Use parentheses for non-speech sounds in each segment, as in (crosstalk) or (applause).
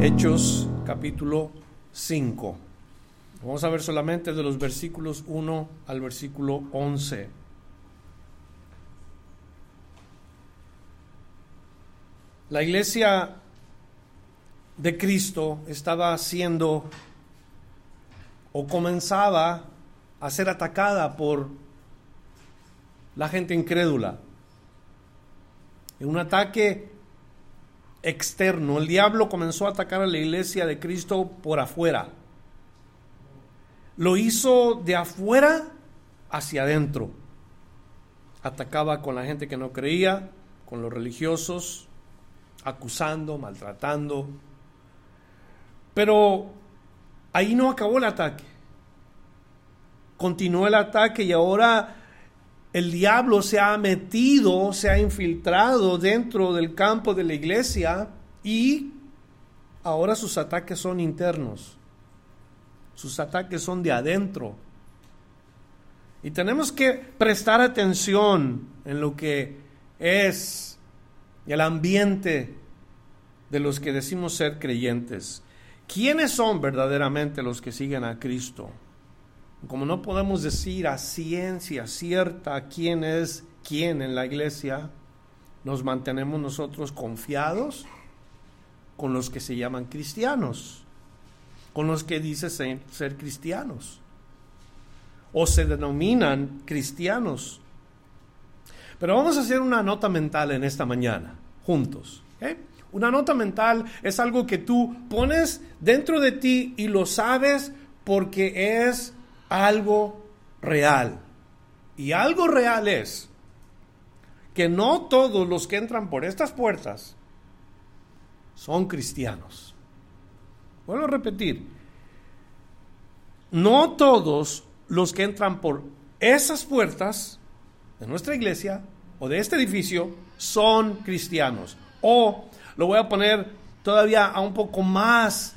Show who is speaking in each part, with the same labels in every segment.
Speaker 1: Hechos capítulo 5. Vamos a ver solamente de los versículos 1 al versículo 11. La iglesia de Cristo estaba siendo o comenzaba a ser atacada por la gente incrédula. En un ataque externo, el diablo comenzó a atacar a la iglesia de Cristo por afuera. Lo hizo de afuera hacia adentro. Atacaba con la gente que no creía, con los religiosos, acusando, maltratando. Pero ahí no acabó el ataque. Continuó el ataque y ahora el diablo se ha metido, se ha infiltrado dentro del campo de la iglesia y ahora sus ataques son internos. Sus ataques son de adentro. Y tenemos que prestar atención en lo que es el ambiente de los que decimos ser creyentes. ¿Quiénes son verdaderamente los que siguen a Cristo? Como no podemos decir a ciencia cierta quién es quién en la iglesia, nos mantenemos nosotros confiados con los que se llaman cristianos, con los que dicen ser, cristianos o se denominan cristianos. Pero vamos a hacer una nota mental en esta mañana, juntos. Una nota mental es algo que tú pones dentro de ti y lo sabes porque es algo real. Y algo real es que no todos los que entran por estas puertas son cristianos. Vuelvo a repetir, no todos los que entran por esas puertas de nuestra iglesia o de este edificio son cristianos. O lo voy a poner todavía a un poco más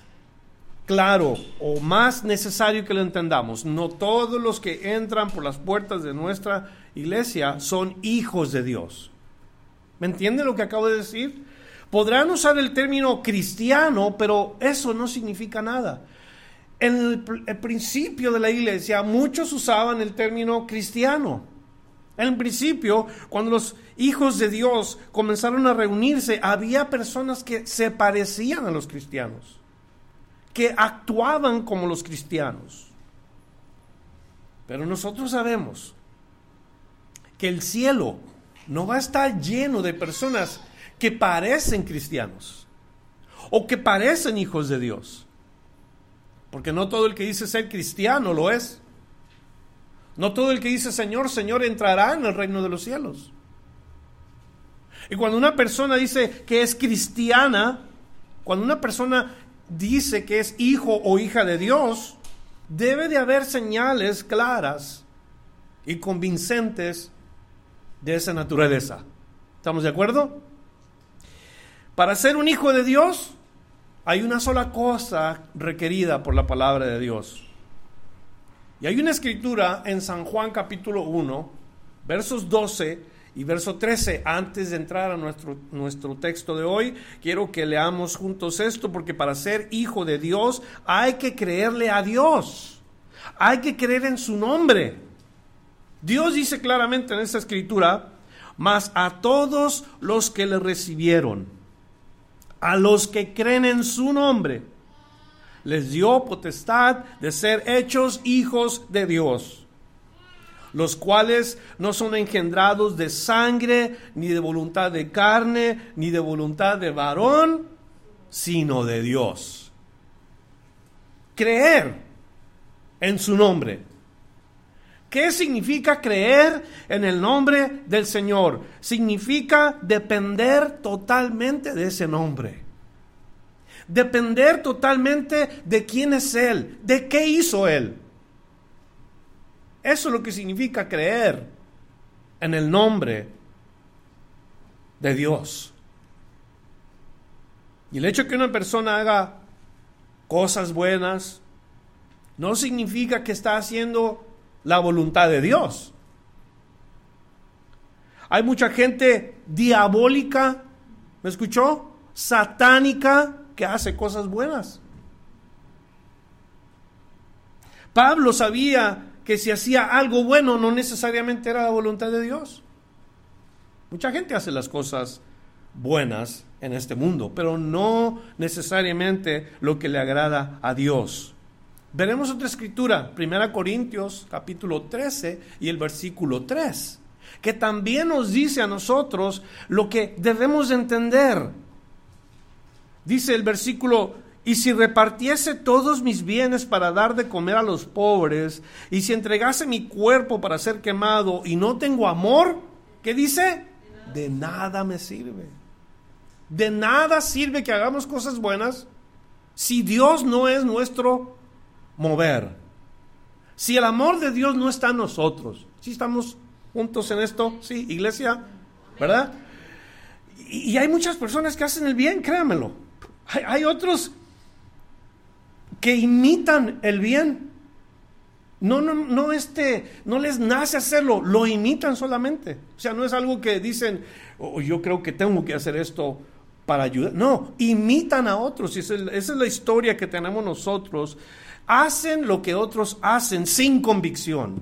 Speaker 1: claro o más necesario que lo entendamos. No todos los que entran por las puertas de nuestra iglesia son hijos de Dios. ¿Me entiende lo que acabo de decir? Podrán usar el término cristiano, pero eso no significa nada. En el, principio de la iglesia muchos usaban el término cristiano. En principio, cuando los hijos de Dios comenzaron a reunirse, había personas que se parecían a los cristianos que actuaban como los cristianos. Pero nosotros sabemos que el cielo no va a estar lleno de personas que parecen cristianos o que parecen hijos de Dios. Porque no todo el que dice ser cristiano lo es. No todo el que dice Señor, Señor entrará en el reino de los cielos. Y cuando una persona dice que es cristiana, cuando una persona dice que es hijo o hija de Dios, debe de haber señales claras y convincentes de esa naturaleza. ¿Estamos de acuerdo? Para ser un hijo de Dios hay una sola cosa requerida por la palabra de Dios. Y hay una escritura en San Juan capítulo 1, versos 12 y verso 13, antes de entrar a nuestro, nuestro texto de hoy, quiero que leamos juntos esto, porque para ser hijo de Dios hay que creerle a Dios, hay que creer en su nombre. Dios dice claramente en esta escritura, mas a todos los que le recibieron, a los que creen en su nombre, les dio potestad de ser hechos hijos de Dios los cuales no son engendrados de sangre, ni de voluntad de carne, ni de voluntad de varón, sino de Dios. Creer en su nombre. ¿Qué significa creer en el nombre del Señor? Significa depender totalmente de ese nombre. Depender totalmente de quién es Él, de qué hizo Él. Eso es lo que significa creer en el nombre de Dios. Y el hecho de que una persona haga cosas buenas no significa que está haciendo la voluntad de Dios. Hay mucha gente diabólica, ¿me escuchó? Satánica que hace cosas buenas. Pablo sabía que si hacía algo bueno no necesariamente era la voluntad de Dios. Mucha gente hace las cosas buenas en este mundo, pero no necesariamente lo que le agrada a Dios. Veremos otra escritura, 1 Corintios capítulo 13 y el versículo 3, que también nos dice a nosotros lo que debemos entender. Dice el versículo y si repartiese todos mis bienes para dar de comer a los pobres, y si entregase mi cuerpo para ser quemado y no tengo amor, ¿qué dice? De nada me sirve. De nada sirve que hagamos cosas buenas si Dios no es nuestro mover. Si el amor de Dios no está en nosotros. Si estamos juntos en esto, sí, iglesia, ¿verdad? Y, hay muchas personas que hacen el bien, créanmelo. Hay, hay otros que imitan el bien. No, no, no, este, no les nace hacerlo, lo imitan solamente. O sea, no es algo que dicen, oh, yo creo que tengo que hacer esto para ayudar. No, imitan a otros. esa es la historia que tenemos nosotros. Hacen lo que otros hacen sin convicción.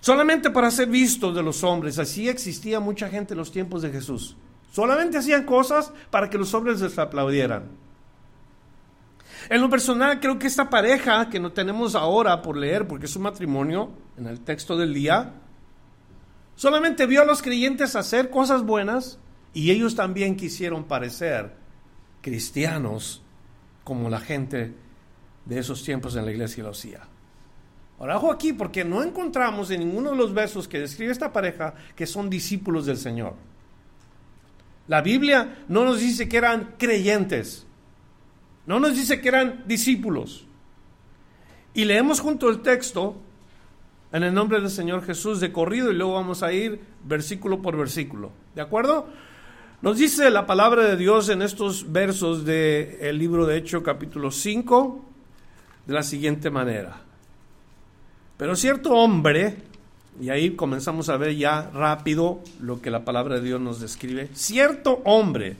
Speaker 1: Solamente para ser vistos de los hombres. Así existía mucha gente en los tiempos de Jesús. Solamente hacían cosas para que los hombres les aplaudieran. En lo personal, creo que esta pareja que no tenemos ahora por leer, porque es un matrimonio en el texto del día, solamente vio a los creyentes hacer cosas buenas y ellos también quisieron parecer cristianos como la gente de esos tiempos en la iglesia lo hacía. Ahora, ojo aquí, porque no encontramos en ninguno de los versos que describe esta pareja que son discípulos del Señor. La Biblia no nos dice que eran creyentes. No nos dice que eran discípulos. Y leemos junto el texto en el nombre del Señor Jesús de corrido y luego vamos a ir versículo por versículo. ¿De acuerdo? Nos dice la palabra de Dios en estos versos del libro de Hecho capítulo 5 de la siguiente manera. Pero cierto hombre, y ahí comenzamos a ver ya rápido lo que la palabra de Dios nos describe, cierto hombre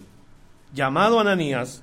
Speaker 1: llamado Ananías,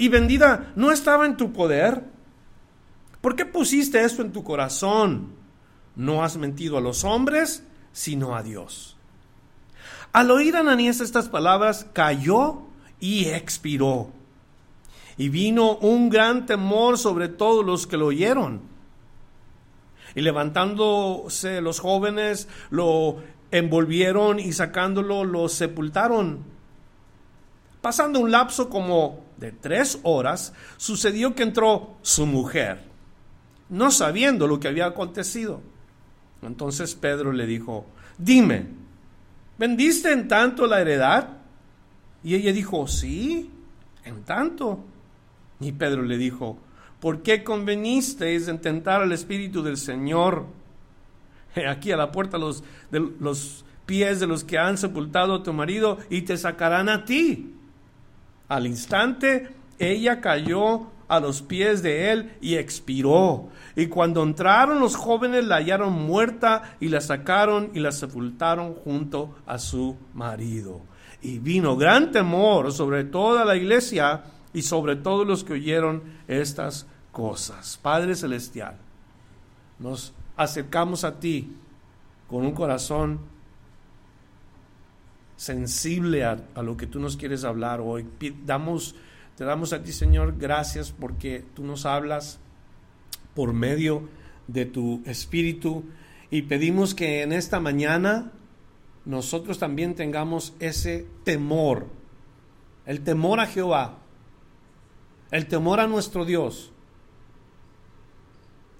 Speaker 1: y vendida no estaba en tu poder? ¿Por qué pusiste esto en tu corazón? No has mentido a los hombres, sino a Dios. Al oír Ananías estas palabras, cayó y expiró. Y vino un gran temor sobre todos los que lo oyeron. Y levantándose los jóvenes, lo envolvieron y sacándolo, lo sepultaron. Pasando un lapso como de tres horas, sucedió que entró su mujer, no sabiendo lo que había acontecido. Entonces Pedro le dijo, dime, ¿vendiste en tanto la heredad? Y ella dijo, sí, en tanto. Y Pedro le dijo, ¿por qué convenisteis en tentar al Espíritu del Señor? (laughs) Aquí a la puerta los, de los pies de los que han sepultado a tu marido y te sacarán a ti. Al instante ella cayó a los pies de él y expiró. Y cuando entraron los jóvenes la hallaron muerta y la sacaron y la sepultaron junto a su marido. Y vino gran temor sobre toda la iglesia y sobre todos los que oyeron estas cosas. Padre Celestial, nos acercamos a ti con un corazón sensible a, lo que tú nos quieres hablar hoy. Damos, te damos a ti, Señor, gracias porque tú nos hablas por medio de tu espíritu y pedimos que en esta mañana nosotros también tengamos ese temor, el temor a Jehová, el temor a nuestro Dios.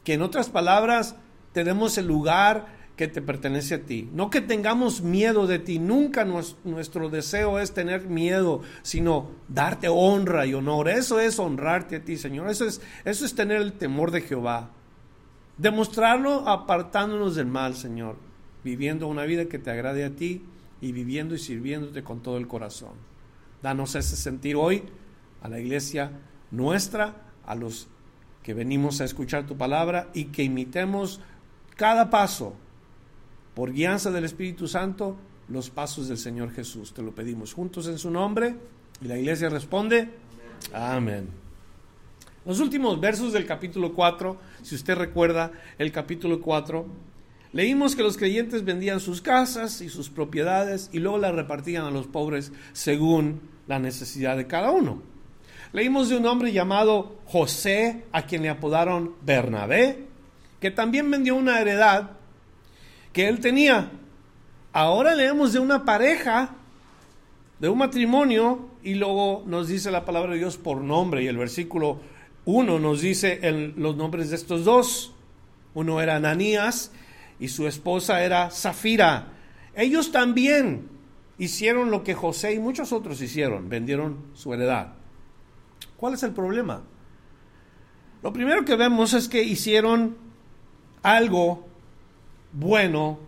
Speaker 1: Que en otras palabras tenemos el lugar que te pertenece a ti. No que tengamos miedo de ti, nunca nuestro deseo es tener miedo, sino darte honra y honor. Eso es honrarte a ti, Señor. Eso es, eso es tener el temor de Jehová. Demostrarlo apartándonos del mal, Señor. Viviendo una vida que te agrade a ti y viviendo y sirviéndote con todo el corazón. Danos ese sentir hoy a la iglesia nuestra, a los que venimos a escuchar tu palabra y que imitemos cada paso por guianza del Espíritu Santo, los pasos del Señor Jesús. Te lo pedimos juntos en su nombre. Y la iglesia responde, amén. Los últimos versos del capítulo 4, si usted recuerda el capítulo 4, leímos que los creyentes vendían sus casas y sus propiedades y luego las repartían a los pobres según la necesidad de cada uno. Leímos de un hombre llamado José, a quien le apodaron Bernabé, que también vendió una heredad que él tenía. Ahora leemos de una pareja, de un matrimonio, y luego nos dice la palabra de Dios por nombre, y el versículo 1 nos dice los nombres de estos dos. Uno era Ananías y su esposa era Zafira. Ellos también hicieron lo que José y muchos otros hicieron, vendieron su heredad. ¿Cuál es el problema? Lo primero que vemos es que hicieron algo bueno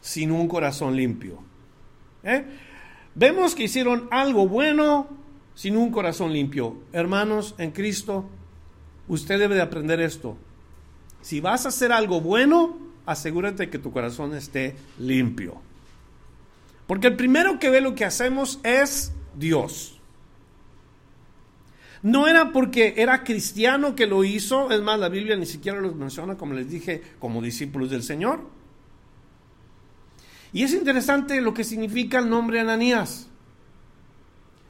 Speaker 1: sin un corazón limpio. ¿Eh? Vemos que hicieron algo bueno sin un corazón limpio. Hermanos, en Cristo, usted debe de aprender esto. Si vas a hacer algo bueno, asegúrate que tu corazón esté limpio. Porque el primero que ve lo que hacemos es Dios. No era porque era cristiano que lo hizo, es más, la Biblia ni siquiera los menciona, como les dije, como discípulos del Señor. Y es interesante lo que significa el nombre Ananías.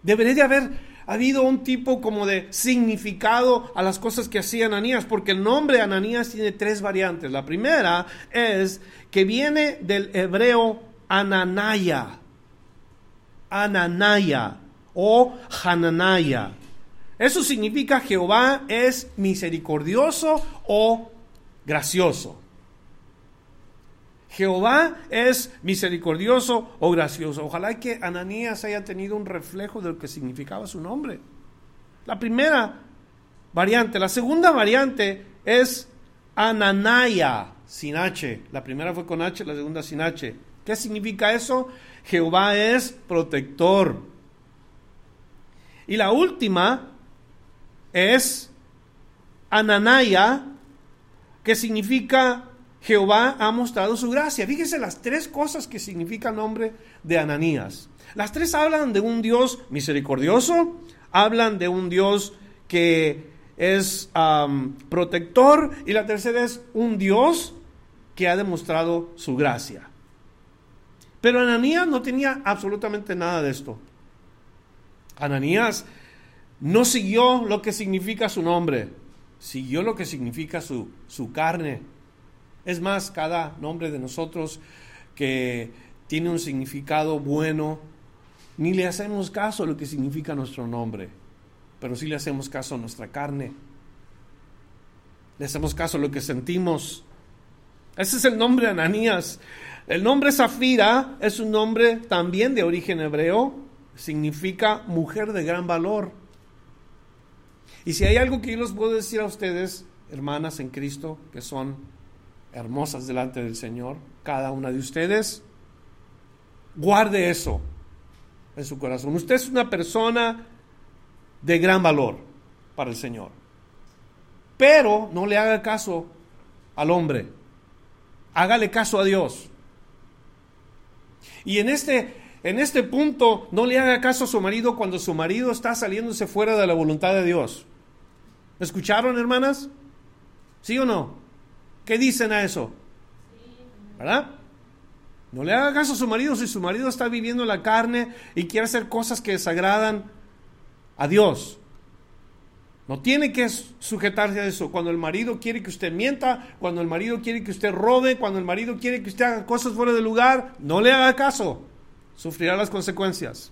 Speaker 1: Debería de haber habido un tipo como de significado a las cosas que hacía Ananías, porque el nombre Ananías tiene tres variantes. La primera es que viene del hebreo Ananaya, Ananaya o Hananaya. Eso significa Jehová es misericordioso o gracioso. Jehová es misericordioso o gracioso. Ojalá que Ananías haya tenido un reflejo de lo que significaba su nombre. La primera variante. La segunda variante es Ananaya, sin H. La primera fue con H, la segunda sin H. ¿Qué significa eso? Jehová es protector. Y la última es Ananaya, que significa Jehová ha mostrado su gracia. Fíjese las tres cosas que significa el nombre de Ananías. Las tres hablan de un Dios misericordioso, hablan de un Dios que es protector y la tercera es un Dios que ha demostrado su gracia. Pero Ananías no tenía absolutamente nada de esto. Ananías no siguió lo que significa su nombre, siguió lo que significa su, su carne. Es más, cada nombre de nosotros que tiene un significado bueno, ni le hacemos caso a lo que significa nuestro nombre, pero sí le hacemos caso a nuestra carne. Le hacemos caso a lo que sentimos. Ese es el nombre de Ananías. El nombre Zafira es un nombre también de origen hebreo, significa mujer de gran valor. Y si hay algo que yo les puedo decir a ustedes, hermanas en Cristo, que son hermosas delante del Señor, cada una de ustedes, guarde eso en su corazón. Usted es una persona de gran valor para el Señor. Pero no le haga caso al hombre. Hágale caso a Dios. Y en este, en este punto, no le haga caso a su marido cuando su marido está saliéndose fuera de la voluntad de Dios. ¿Escucharon, hermanas? ¿Sí o no? ¿Qué dicen a eso? ¿Verdad? No le haga caso a su marido si su marido está viviendo la carne y quiere hacer cosas que desagradan a Dios. No tiene que sujetarse a eso. Cuando el marido quiere que usted mienta, cuando el marido quiere que usted robe, cuando el marido quiere que usted haga cosas fuera de lugar, no le haga caso. Sufrirá las consecuencias.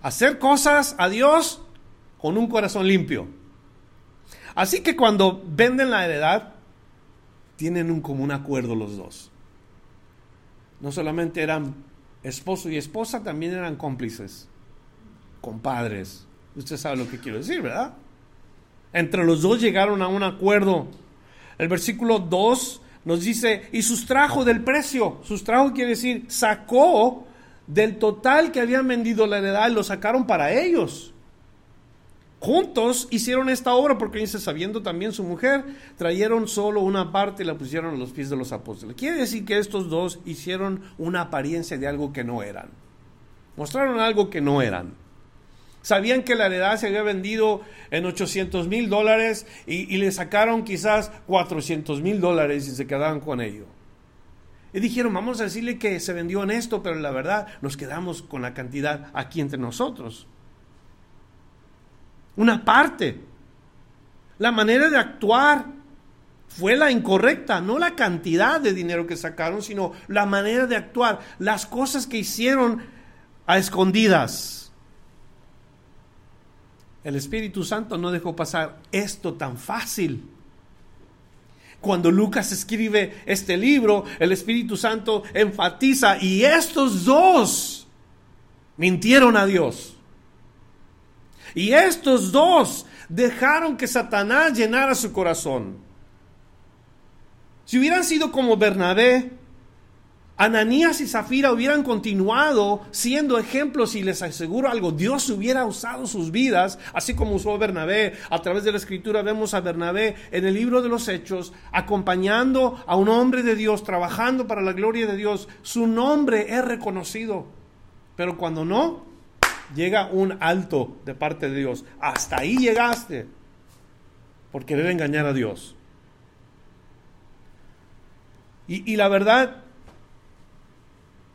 Speaker 1: Hacer cosas a Dios con un corazón limpio. Así que cuando venden la heredad, tienen un común acuerdo los dos. No solamente eran esposo y esposa, también eran cómplices, compadres, Usted sabe lo que quiero decir, ¿verdad? Entre los dos llegaron a un acuerdo. El versículo 2 nos dice, y sustrajo del precio. Sustrajo quiere decir, sacó del total que habían vendido la heredad y lo sacaron para ellos. Juntos hicieron esta obra porque dice, sabiendo también su mujer, trajeron solo una parte y la pusieron a los pies de los apóstoles. Quiere decir que estos dos hicieron una apariencia de algo que no eran. Mostraron algo que no eran. Sabían que la heredad se había vendido en 800 mil dólares y, le sacaron quizás 400 mil dólares y se quedaban con ello. Y dijeron, vamos a decirle que se vendió en esto, pero la verdad nos quedamos con la cantidad aquí entre nosotros. Una parte. La manera de actuar fue la incorrecta, no la cantidad de dinero que sacaron, sino la manera de actuar, las cosas que hicieron a escondidas. El Espíritu Santo no dejó pasar esto tan fácil. Cuando Lucas escribe este libro, el Espíritu Santo enfatiza, y estos dos mintieron a Dios. Y estos dos dejaron que Satanás llenara su corazón. Si hubieran sido como Bernabé, Ananías y Zafira hubieran continuado siendo ejemplos y les aseguro algo, Dios hubiera usado sus vidas, así como usó Bernabé. A través de la escritura vemos a Bernabé en el libro de los Hechos, acompañando a un hombre de Dios, trabajando para la gloria de Dios. Su nombre es reconocido. Pero cuando no, llega un alto de parte de Dios. Hasta ahí llegaste, porque debe engañar a Dios. Y, y la verdad,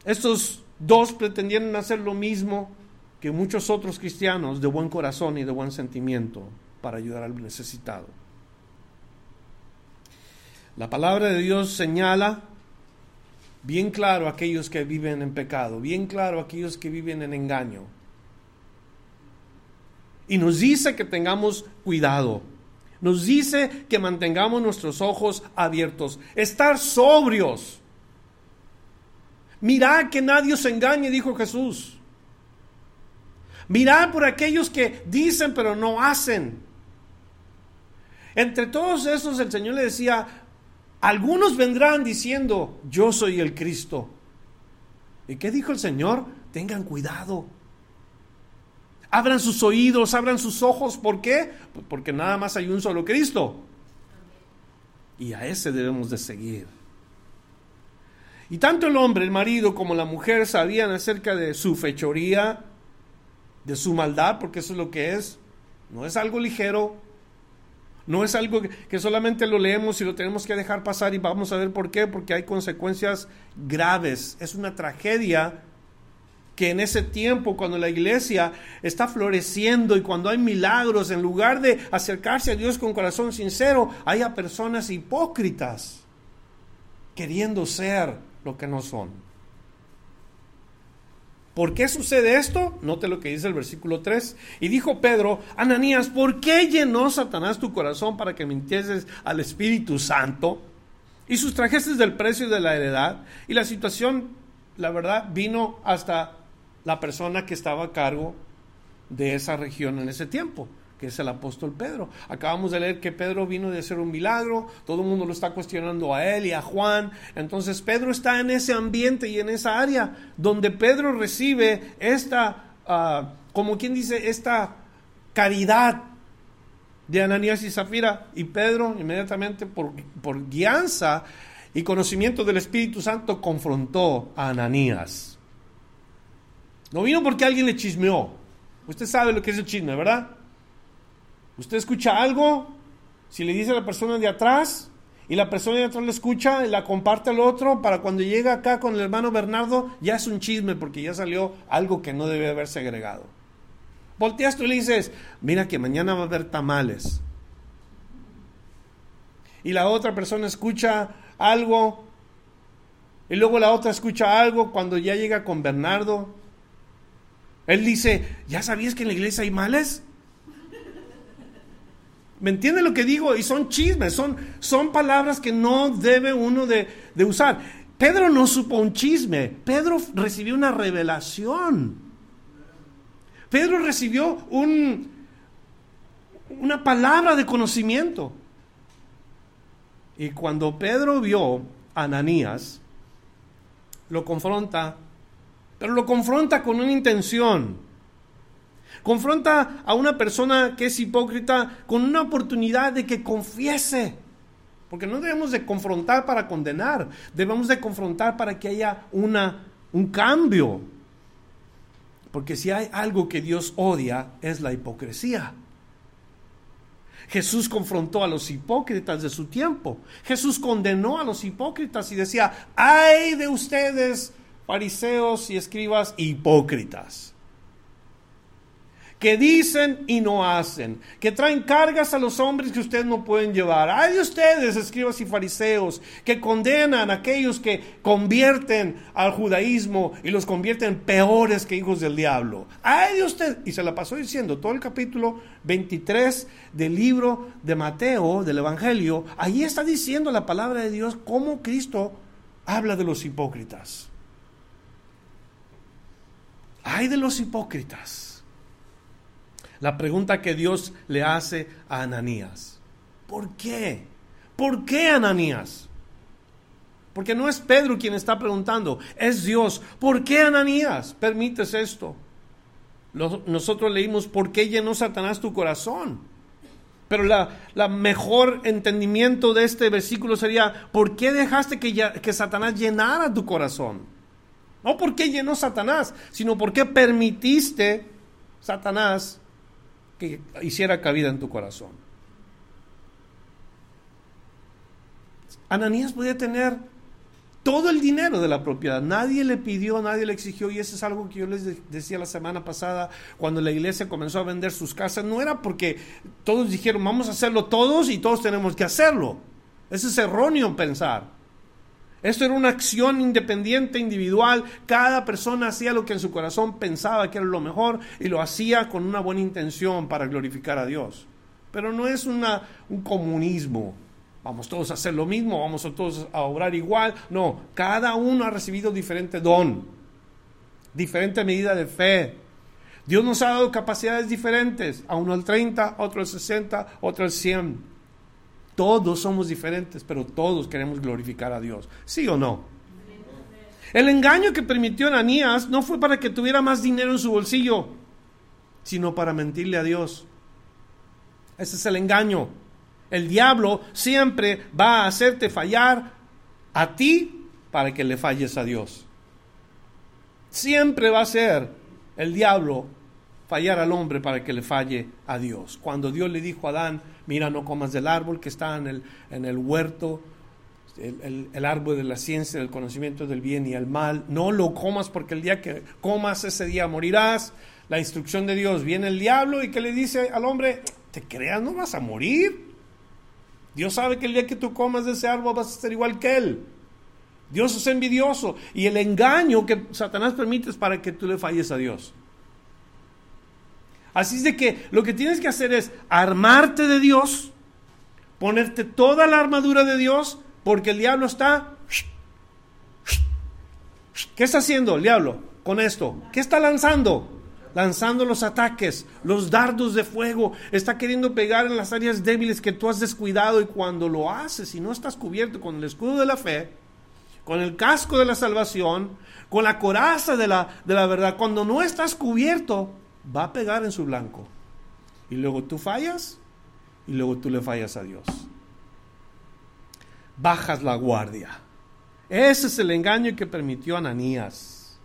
Speaker 1: estos dos pretendieron hacer lo mismo que muchos otros cristianos de buen corazón y de buen sentimiento para ayudar al necesitado. La palabra de Dios señala bien claro a aquellos que viven en pecado, bien claro a aquellos que viven en engaño. Y nos dice que tengamos cuidado. Nos dice que mantengamos nuestros ojos abiertos, estar sobrios Mirad que nadie os engañe, dijo Jesús. Mirad por aquellos que dicen pero no hacen. Entre todos esos el Señor le decía, algunos vendrán diciendo, yo soy el Cristo. ¿Y qué dijo el Señor? Tengan cuidado. Abran sus oídos, abran sus ojos. ¿Por qué? Porque nada más hay un solo Cristo. Y a ese debemos de seguir. Y tanto el hombre, el marido, como la mujer sabían acerca de su fechoría, de su maldad, porque eso es lo que es. No es algo ligero, no es algo que, solamente lo leemos y lo tenemos que dejar pasar y vamos a ver por qué, porque hay consecuencias graves. Es una tragedia que en ese tiempo, cuando la iglesia está floreciendo y cuando hay milagros, en lugar de acercarse a Dios con corazón sincero, haya personas hipócritas queriendo ser lo que no son. ¿Por qué sucede esto? Note lo que dice el versículo 3. Y dijo Pedro, Ananías, ¿por qué llenó Satanás tu corazón para que mintieses al Espíritu Santo y sustrajeses del precio de la heredad? Y la situación, la verdad, vino hasta la persona que estaba a cargo de esa región en ese tiempo que es el apóstol Pedro. Acabamos de leer que Pedro vino de hacer un milagro, todo el mundo lo está cuestionando a él y a Juan. Entonces Pedro está en ese ambiente y en esa área donde Pedro recibe esta, ah, como quien dice, esta caridad de Ananías y Zafira. Y Pedro inmediatamente por, por guianza y conocimiento del Espíritu Santo confrontó a Ananías. No vino porque alguien le chismeó. Usted sabe lo que es el chisme, ¿verdad? Usted escucha algo, si le dice a la persona de atrás y la persona de atrás la escucha y la comparte al otro para cuando llega acá con el hermano Bernardo ya es un chisme porque ya salió algo que no debe haberse agregado. Volteas tú y le dices, mira que mañana va a haber tamales. Y la otra persona escucha algo y luego la otra escucha algo cuando ya llega con Bernardo. Él dice, ¿ya sabías que en la iglesia hay males? ¿Me entiende lo que digo? Y son chismes, son, son palabras que no debe uno de, de usar. Pedro no supo un chisme, Pedro recibió una revelación. Pedro recibió un, una palabra de conocimiento. Y cuando Pedro vio a Ananías, lo confronta, pero lo confronta con una intención. Confronta a una persona que es hipócrita con una oportunidad de que confiese. Porque no debemos de confrontar para condenar, debemos de confrontar para que haya una, un cambio. Porque si hay algo que Dios odia es la hipocresía. Jesús confrontó a los hipócritas de su tiempo. Jesús condenó a los hipócritas y decía, ay de ustedes, fariseos y escribas hipócritas que dicen y no hacen, que traen cargas a los hombres que ustedes no pueden llevar. Hay de ustedes, escribas y fariseos, que condenan a aquellos que convierten al judaísmo y los convierten peores que hijos del diablo. Hay de ustedes, y se la pasó diciendo todo el capítulo 23 del libro de Mateo, del Evangelio, ahí está diciendo la palabra de Dios cómo Cristo habla de los hipócritas. Hay de los hipócritas la pregunta que Dios le hace a Ananías. ¿Por qué? ¿Por qué Ananías? Porque no es Pedro quien está preguntando, es Dios. ¿Por qué Ananías permites esto? Nosotros leímos, ¿por qué llenó Satanás tu corazón? Pero la, mejor entendimiento de este versículo sería, ¿por qué dejaste que, que Satanás llenara tu corazón? No por qué llenó Satanás, sino por qué permitiste Satanás que hiciera cabida en tu corazón. Ananías podía tener todo el dinero de la propiedad. Nadie le pidió, nadie le exigió. Y eso es algo que yo les decía la semana pasada cuando la iglesia comenzó a vender sus casas. No era porque todos dijeron, vamos a hacerlo todos y todos tenemos que hacerlo. Ese es erróneo pensar. Esto era una acción independiente, individual. Cada persona hacía lo que en su corazón pensaba que era lo mejor y lo hacía con una buena intención para glorificar a Dios. Pero no es una, un comunismo. Vamos todos a hacer lo mismo, vamos todos a obrar igual. No, cada uno ha recibido diferente don, diferente medida de fe. Dios nos ha dado capacidades diferentes, a uno al 30, otro al 60, otro al 100. Todos somos diferentes, pero todos queremos glorificar a Dios. ¿Sí o no? El engaño que permitió Ananías no fue para que tuviera más dinero en su bolsillo, sino para mentirle a Dios. Ese es el engaño. El diablo siempre va a hacerte fallar a ti para que le falles a Dios. Siempre va a ser el diablo fallar al hombre para que le falle a Dios. Cuando Dios le dijo a Adán, mira, no comas del árbol que está en el, en el huerto, el, el, árbol de la ciencia, del conocimiento del bien y el mal, no lo comas porque el día que comas ese día morirás. La instrucción de Dios, viene el diablo y que le dice al hombre, te creas, no vas a morir. Dios sabe que el día que tú comas de ese árbol vas a ser igual que él. Dios es envidioso y el engaño que Satanás permite es para que tú le falles a Dios. Así es de que lo que tienes que hacer es armarte de Dios, ponerte toda la armadura de Dios, porque el diablo está... ¿Qué está haciendo el diablo con esto? ¿Qué está lanzando? Lanzando los ataques, los dardos de fuego. Está queriendo pegar en las áreas débiles que tú has descuidado y cuando lo haces y no estás cubierto con el escudo de la fe, con el casco de la salvación, con la coraza de la, de la verdad, cuando no estás cubierto, va a pegar en su blanco. Y luego tú fallas y luego tú le fallas a Dios. Bajas la guardia. Ese es el engaño que permitió Ananías.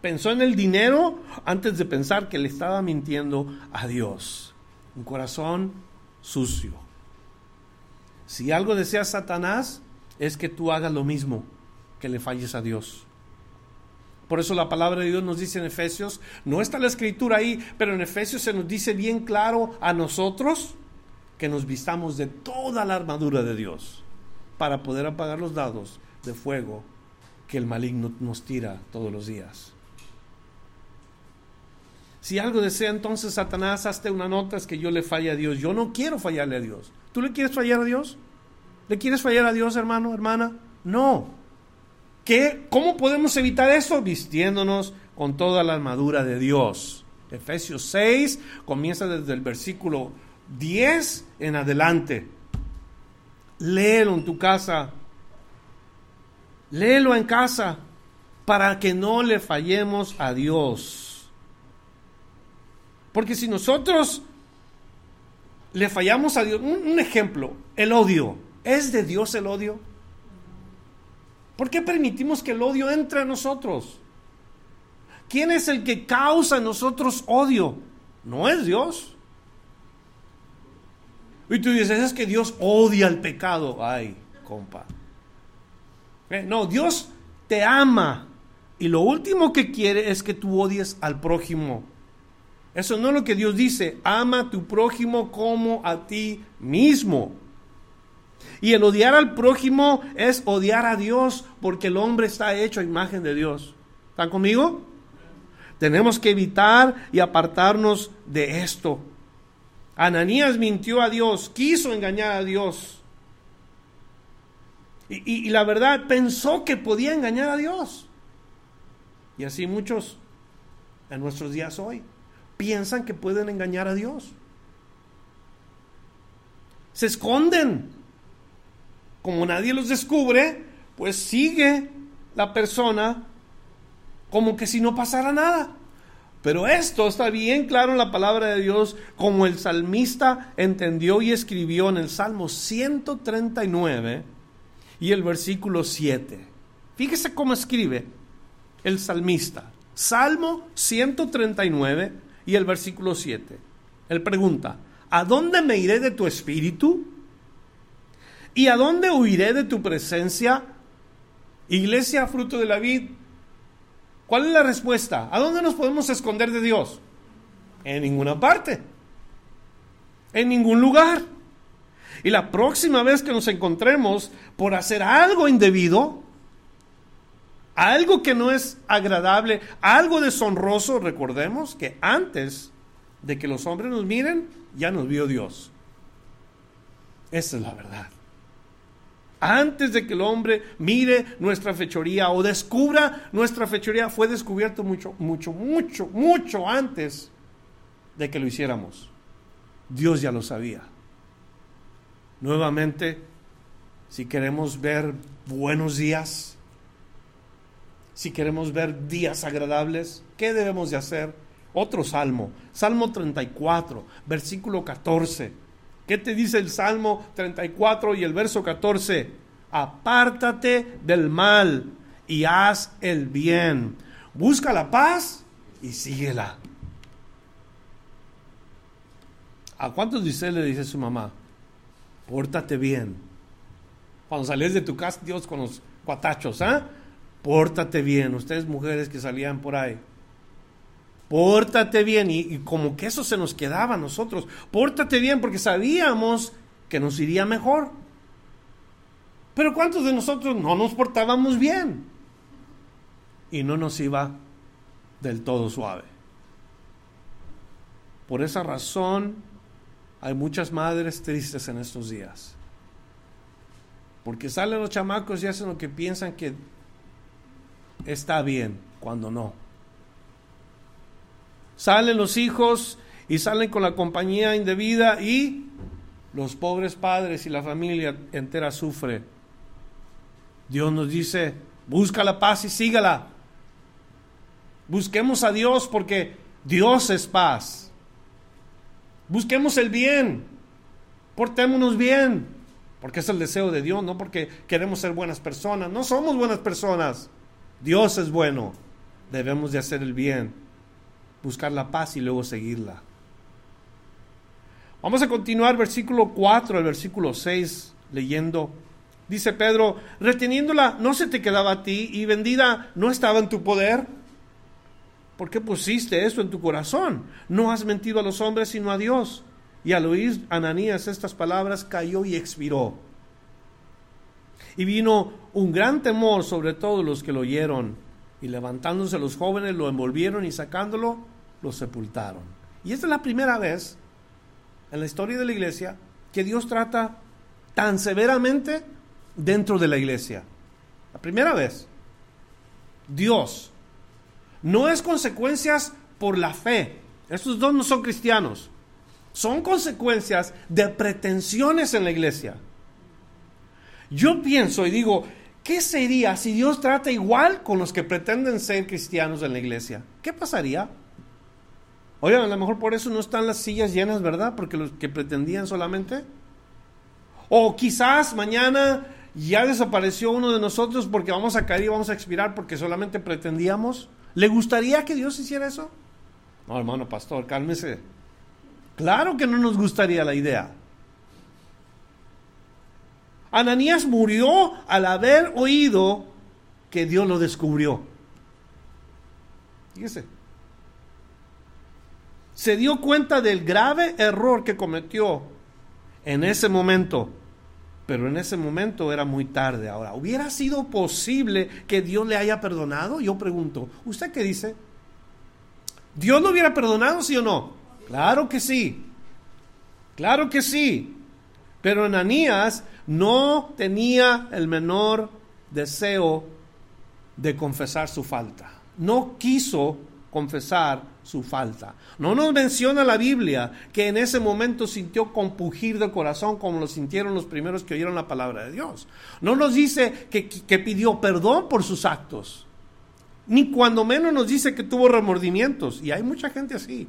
Speaker 1: Pensó en el dinero antes de pensar que le estaba mintiendo a Dios. Un corazón sucio. Si algo desea Satanás, es que tú hagas lo mismo, que le falles a Dios. Por eso la palabra de Dios nos dice en Efesios, no está la escritura ahí, pero en Efesios se nos dice bien claro a nosotros que nos vistamos de toda la armadura de Dios para poder apagar los dados de fuego que el maligno nos tira todos los días. Si algo desea entonces Satanás, hazte una nota es que yo le falle a Dios. Yo no quiero fallarle a Dios. ¿Tú le quieres fallar a Dios? ¿Le quieres fallar a Dios, hermano, hermana? No. ¿Qué, ¿Cómo podemos evitar eso? Vistiéndonos con toda la armadura de Dios. Efesios 6 comienza desde el versículo 10 en adelante. Léelo en tu casa. Léelo en casa para que no le fallemos a Dios. Porque si nosotros le fallamos a Dios, un, un ejemplo, el odio. ¿Es de Dios el odio? ¿Por qué permitimos que el odio entre a nosotros? ¿Quién es el que causa en nosotros odio? No es Dios. Y tú dices, es que Dios odia el pecado. Ay, compa. Eh, no, Dios te ama. Y lo último que quiere es que tú odies al prójimo. Eso no es lo que Dios dice. Ama a tu prójimo como a ti mismo. Y el odiar al prójimo es odiar a Dios porque el hombre está hecho a imagen de Dios. ¿Están conmigo? Tenemos que evitar y apartarnos de esto. Ananías mintió a Dios, quiso engañar a Dios. Y, y, la verdad pensó que podía engañar a Dios. Y así muchos en nuestros días hoy piensan que pueden engañar a Dios. Se esconden como nadie los descubre, pues sigue la persona como que si no pasara nada. Pero esto está bien claro en la palabra de Dios, como el salmista entendió y escribió en el Salmo 139 y el versículo 7. Fíjese cómo escribe el salmista. Salmo 139 y el versículo 7. Él pregunta, ¿a dónde me iré de tu espíritu? ¿Y a dónde huiré de tu presencia? Iglesia, fruto de la vid. ¿Cuál es la respuesta? ¿A dónde nos podemos esconder de Dios? En ninguna parte. En ningún lugar. Y la próxima vez que nos encontremos por hacer algo indebido, algo que no es agradable, algo deshonroso, recordemos que antes de que los hombres nos miren, ya nos vio Dios. Esa es la verdad antes de que el hombre mire nuestra fechoría o descubra nuestra fechoría, fue descubierto mucho, mucho, mucho, mucho antes de que lo hiciéramos. Dios ya lo sabía. Nuevamente, si queremos ver buenos días, si queremos ver días agradables, ¿qué debemos de hacer? Otro salmo, Salmo 34, versículo 14 ¿Qué te dice el Salmo 34 y el verso 14? Apártate del mal y haz el bien. Busca la paz y síguela. ¿A cuántos de le dice su mamá? Pórtate bien. Cuando sales de tu casa, Dios con los cuatachos, ¿ah? Pórtate bien. Ustedes mujeres que salían por ahí pórtate bien. Y, como que eso se nos quedaba a nosotros. Pórtate bien porque sabíamos que nos iría mejor. Pero ¿cuántos de nosotros no nos portábamos bien? Y no nos iba del todo suave. Por esa razón hay muchas madres tristes en estos días. Porque salen los chamacos y hacen lo que piensan que está bien cuando no. Salen los hijos y salen con la compañía indebida y los pobres padres y la familia entera sufre. Dios nos dice, busca la paz y sígala. Busquemos a Dios porque Dios es paz. Busquemos el bien. Portémonos bien. Porque es el deseo de Dios, no porque queremos ser buenas personas. No somos buenas personas. Dios es bueno. Debemos de hacer el bien buscar la paz y luego seguirla. Vamos a continuar versículo 4 al versículo 6 leyendo. Dice Pedro, reteniéndola no se te quedaba a ti y vendida no estaba en tu poder. ¿Por qué pusiste eso en tu corazón? No has mentido a los hombres sino a Dios. Y al oír Ananías estas palabras cayó y expiró. Y vino un gran temor sobre todos los que lo oyeron. Y levantándose los jóvenes lo envolvieron y sacándolo, lo sepultaron. Y esta es la primera vez en la historia de la iglesia que Dios trata tan severamente dentro de la iglesia. La primera vez. Dios. No es consecuencias por la fe. Estos dos no son cristianos. Son consecuencias de pretensiones en la iglesia. Yo pienso y digo, ¿qué sería si Dios trata igual con los que pretenden ser cristianos en la iglesia? ¿Qué pasaría? Oigan, a lo mejor por eso no están las sillas llenas, ¿verdad? Porque los que pretendían solamente. O quizás mañana ya desapareció uno de nosotros porque vamos a caer y vamos a expirar porque solamente pretendíamos. ¿Le gustaría que Dios hiciera eso? No, hermano pastor, cálmese. Claro que no nos gustaría la idea. Ananías murió al haber oído que Dios lo descubrió. Fíjese. Se dio cuenta del grave error que cometió en ese momento. Pero en ese momento era muy tarde. Ahora, ¿hubiera sido posible que Dios le haya perdonado? Yo pregunto, ¿usted qué dice? ¿Dios lo hubiera perdonado, sí o no? Claro que sí. Claro que sí. Pero Ananías no tenía el menor deseo de confesar su falta. No quiso confesar su falta. No nos menciona la Biblia que en ese momento sintió compugir de corazón como lo sintieron los primeros que oyeron la palabra de Dios. No nos dice que, que pidió perdón por sus actos. Ni cuando menos nos dice que tuvo remordimientos. Y hay mucha gente así.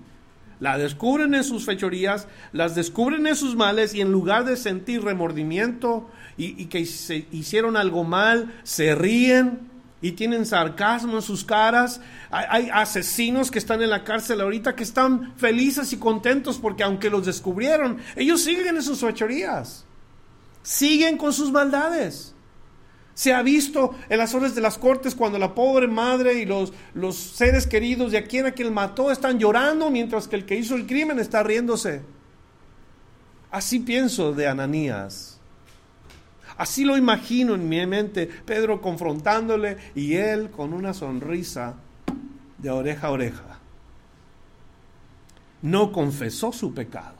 Speaker 1: La descubren en sus fechorías, las descubren en sus males y en lugar de sentir remordimiento y, que se hicieron algo mal, se ríen y tienen sarcasmo en sus caras. Hay, asesinos que están en la cárcel ahorita que están felices y contentos porque aunque los descubrieron, ellos siguen en sus fechorías, siguen con sus maldades. Se ha visto en las horas de las cortes cuando la pobre madre y los, los seres queridos de a quien a quien mató están llorando mientras que el que hizo el crimen está riéndose. Así pienso de Ananías. Así lo imagino en mi mente, Pedro confrontándole y él con una sonrisa de oreja a oreja. No confesó su pecado.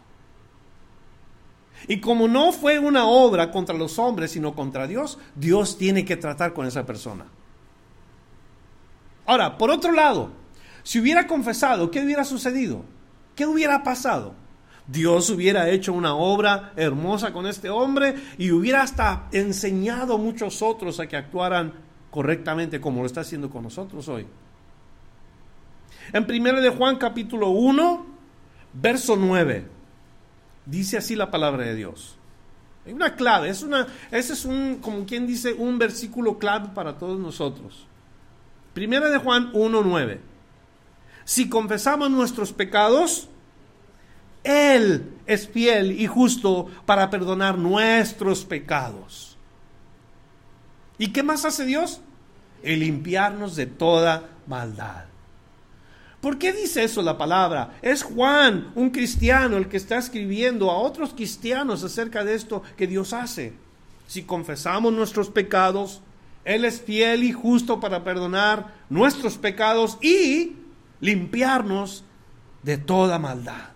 Speaker 1: Y como no fue una obra contra los hombres, sino contra Dios, Dios tiene que tratar con esa persona. Ahora, por otro lado, si hubiera confesado, ¿qué hubiera sucedido? ¿Qué hubiera pasado? Dios hubiera hecho una obra hermosa con este hombre y hubiera hasta enseñado a muchos otros a que actuaran correctamente como lo está haciendo con nosotros hoy. En 1 de Juan capítulo 1, verso 9. Dice así la palabra de Dios. Hay una clave, es una, ese es un, como quien dice, un versículo clave para todos nosotros. Primera de Juan 1.9. Si confesamos nuestros pecados, Él es fiel y justo para perdonar nuestros pecados. ¿Y qué más hace Dios? El limpiarnos de toda maldad. ¿Por qué dice eso la palabra? Es Juan, un cristiano, el que está escribiendo a otros cristianos acerca de esto que Dios hace. Si confesamos nuestros pecados, Él es fiel y justo para perdonar nuestros pecados y limpiarnos de toda maldad.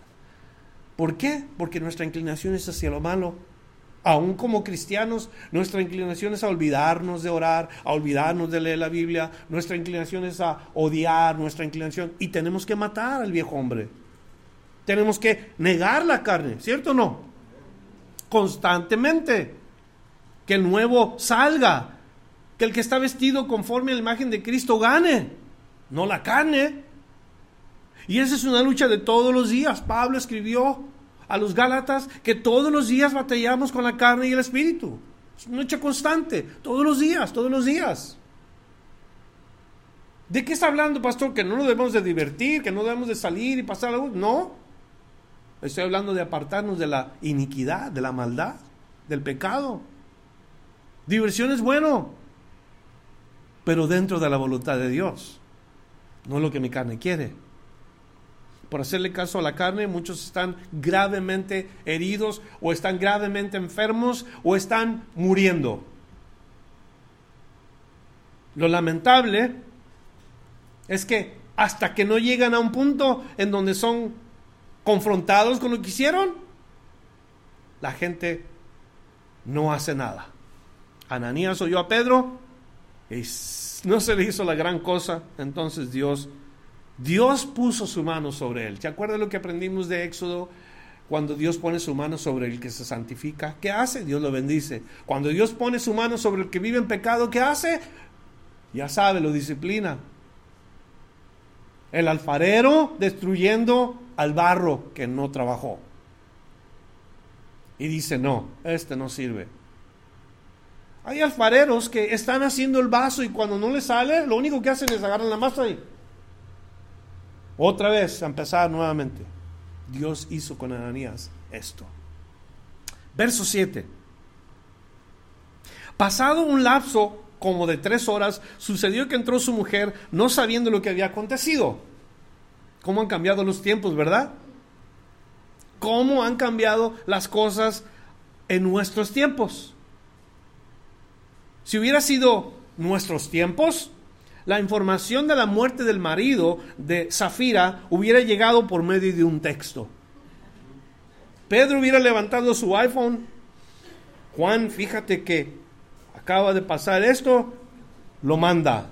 Speaker 1: ¿Por qué? Porque nuestra inclinación es hacia lo malo aún como cristianos, nuestra inclinación es a olvidarnos de orar, a olvidarnos de leer la Biblia, nuestra inclinación es a odiar, nuestra inclinación, y tenemos que matar al viejo hombre. Tenemos que negar la carne, ¿cierto o no? Constantemente. Que el nuevo salga, que el que está vestido conforme a la imagen de Cristo gane, no la carne. Y esa es una lucha de todos los días. Pablo escribió a los Gálatas que todos los días batallamos con la carne y el espíritu. Es una lucha constante, todos los días, todos los días. ¿De qué está hablando, pastor? Que no nos debemos de divertir, que no debemos de salir y pasar algo. No. Estoy hablando de apartarnos de la iniquidad, de la maldad, del pecado. Diversión es bueno, pero dentro de la voluntad de Dios, no lo que mi carne quiere. Por hacerle caso a la carne, muchos están gravemente heridos o están gravemente enfermos o están muriendo. Lo lamentable es que hasta que no llegan a un punto en donde son confrontados con lo que hicieron, la gente no hace nada. Ananías oyó a Pedro y no se le hizo la gran cosa, entonces Dios Dios puso su mano sobre él. ¿Te acuerdas lo que aprendimos de Éxodo? Cuando Dios pone su mano sobre el que se santifica, ¿qué hace? Dios lo bendice. Cuando Dios pone su mano sobre el que vive en pecado, ¿qué hace? Ya sabe, lo disciplina. El alfarero destruyendo al barro que no trabajó. Y dice, no, este no sirve. Hay alfareros que están haciendo el vaso y cuando no le sale, lo único que hacen es agarrar la masa y otra vez a empezar nuevamente. Dios hizo con Ananías esto. Verso 7. Pasado un lapso como de tres horas, sucedió que entró su mujer no sabiendo lo que había acontecido. ¿Cómo han cambiado los tiempos, verdad? ¿Cómo han cambiado las cosas en nuestros tiempos? Si hubiera sido nuestros tiempos, la información de la muerte del marido de Zafira hubiera llegado por medio de un texto. Pedro hubiera levantado su iPhone. Juan, fíjate que acaba de pasar esto, lo manda.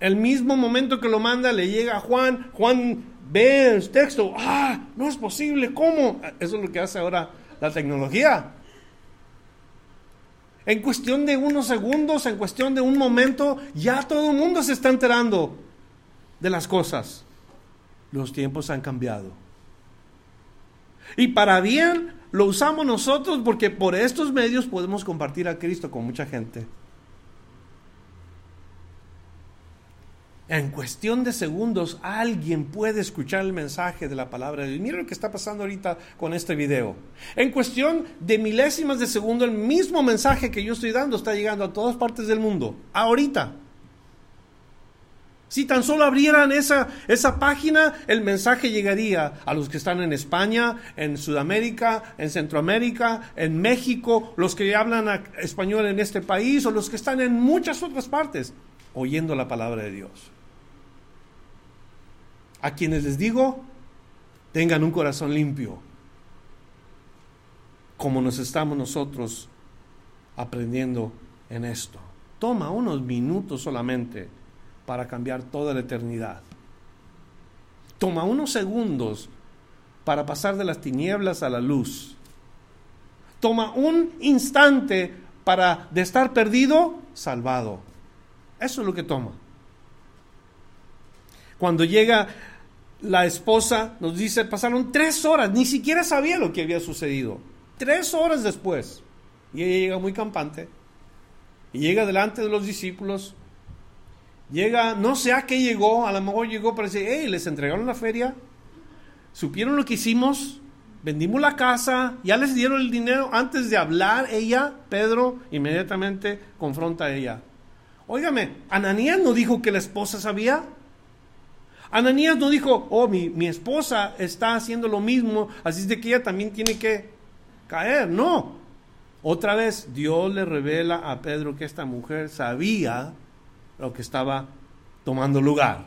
Speaker 1: El mismo momento que lo manda le llega a Juan, Juan ve el texto, ah, no es posible, ¿cómo? Eso es lo que hace ahora la tecnología. En cuestión de unos segundos, en cuestión de un momento, ya todo el mundo se está enterando de las cosas. Los tiempos han cambiado. Y para bien lo usamos nosotros porque por estos medios podemos compartir a Cristo con mucha gente. En cuestión de segundos alguien puede escuchar el mensaje de la palabra de Dios. Mira lo que está pasando ahorita con este video. En cuestión de milésimas de segundo, el mismo mensaje que yo estoy dando está llegando a todas partes del mundo. Ahorita. Si tan solo abrieran esa, esa página, el mensaje llegaría a los que están en España, en Sudamérica, en Centroamérica, en México, los que hablan español en este país o los que están en muchas otras partes, oyendo la palabra de Dios. A quienes les digo, tengan un corazón limpio, como nos estamos nosotros aprendiendo en esto. Toma unos minutos solamente para cambiar toda la eternidad. Toma unos segundos para pasar de las tinieblas a la luz. Toma un instante para de estar perdido, salvado. Eso es lo que toma. Cuando llega la esposa nos dice, pasaron tres horas, ni siquiera sabía lo que había sucedido. Tres horas después. Y ella llega muy campante. Y llega delante de los discípulos. Llega, no sé a qué llegó, a lo mejor llegó para decir, hey, les entregaron la feria. Supieron lo que hicimos. Vendimos la casa, ya les dieron el dinero. Antes de hablar, ella, Pedro, inmediatamente confronta a ella. Óigame, Ananías no dijo que la esposa sabía. Ananías no dijo, oh, mi, esposa está haciendo lo mismo, así es de que ella también tiene que caer. No. Otra vez, Dios le revela a Pedro que esta mujer sabía lo que estaba tomando lugar.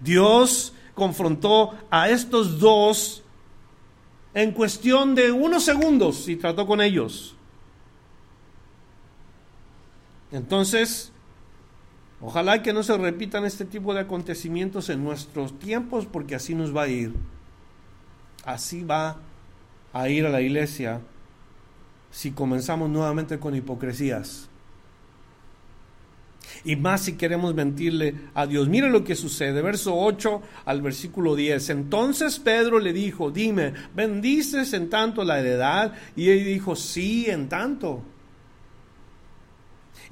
Speaker 1: Dios confrontó a estos dos en cuestión de unos segundos y trató con ellos. Entonces, Ojalá que no se repitan este tipo de acontecimientos en nuestros tiempos porque así nos va a ir. Así va a ir a la iglesia si comenzamos nuevamente con hipocresías. Y más si queremos mentirle a Dios. Mire lo que sucede, verso 8 al versículo 10. Entonces Pedro le dijo, dime, ¿bendices en tanto la heredad? Y él dijo, sí, en tanto.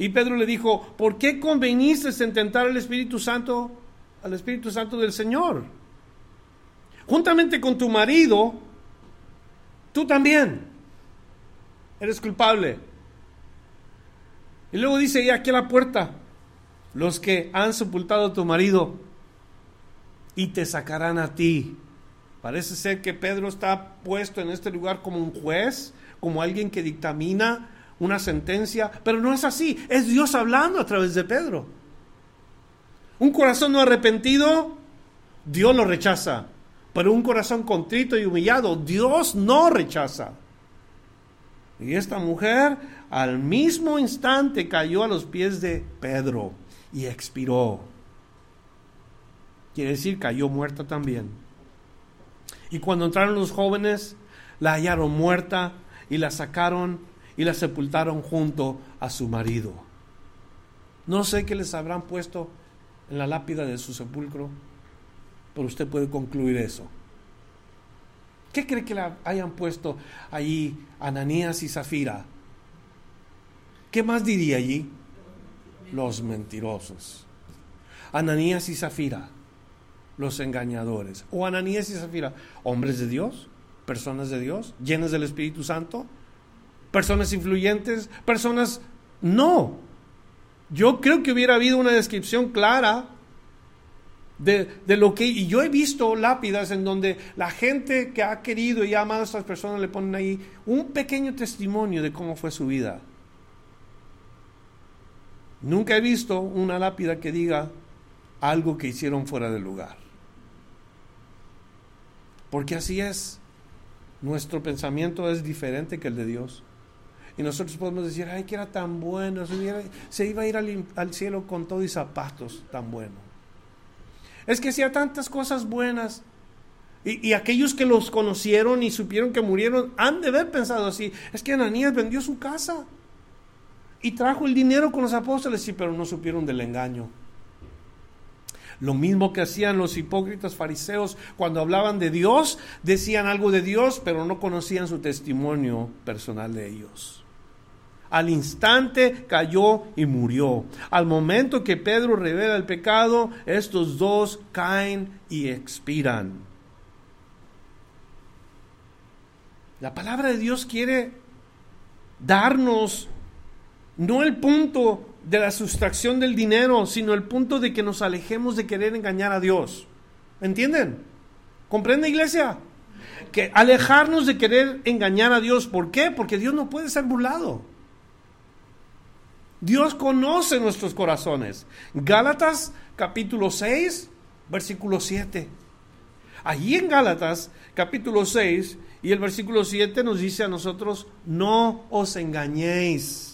Speaker 1: Y Pedro le dijo, ¿por qué conveniste en tentar al Espíritu Santo, al Espíritu Santo del Señor? Juntamente con tu marido, tú también. eres culpable. Y luego dice, y aquí a la puerta, los que han sepultado a tu marido y te sacarán a ti. Parece ser que Pedro está puesto en este lugar como un juez, como alguien que dictamina una sentencia, pero no es así, es Dios hablando a través de Pedro. Un corazón no arrepentido, Dios lo rechaza, pero un corazón contrito y humillado, Dios no rechaza. Y esta mujer al mismo instante cayó a los pies de Pedro y expiró. Quiere decir, cayó muerta también. Y cuando entraron los jóvenes, la hallaron muerta y la sacaron y la sepultaron junto a su marido. No sé qué les habrán puesto en la lápida de su sepulcro, pero usted puede concluir eso. ¿Qué cree que la hayan puesto allí Ananías y Zafira? ¿Qué más diría allí? Los mentirosos. Ananías y Zafira, los engañadores. O Ananías y Zafira, hombres de Dios, personas de Dios, llenas del Espíritu Santo, personas influyentes, personas... No. Yo creo que hubiera habido una descripción clara de, lo que... Y yo he visto lápidas en donde la gente que ha querido y ha amado a estas personas le ponen ahí un pequeño testimonio de cómo fue su vida. Nunca he visto una lápida que diga algo que hicieron fuera del lugar. Porque así es. Nuestro pensamiento es diferente que el de Dios. Y nosotros podemos decir, ay, que era tan bueno, se, iba a ir al, cielo con todo y zapatos, tan bueno. Es que hacía tantas cosas buenas. Y, y, aquellos que los conocieron y supieron que murieron han de haber pensado así. Es que Ananías vendió su casa y trajo el dinero con los apóstoles, sí, pero no supieron del engaño. Lo mismo que hacían los hipócritas fariseos cuando hablaban de Dios, decían algo de Dios, pero no conocían su testimonio personal de ellos. Al instante cayó y murió. Al momento que Pedro revela el pecado, estos dos caen y expiran. La palabra de Dios quiere darnos no el punto de la sustracción del dinero, sino el punto de que nos alejemos de querer engañar a Dios. ¿Entienden? ¿Comprende iglesia? Que alejarnos de querer engañar a Dios. ¿Por qué? Porque Dios no puede ser burlado. Dios conoce nuestros corazones. Gálatas capítulo 6, versículo 7. Allí en Gálatas capítulo 6 y el versículo 7 nos dice a nosotros, no os engañéis.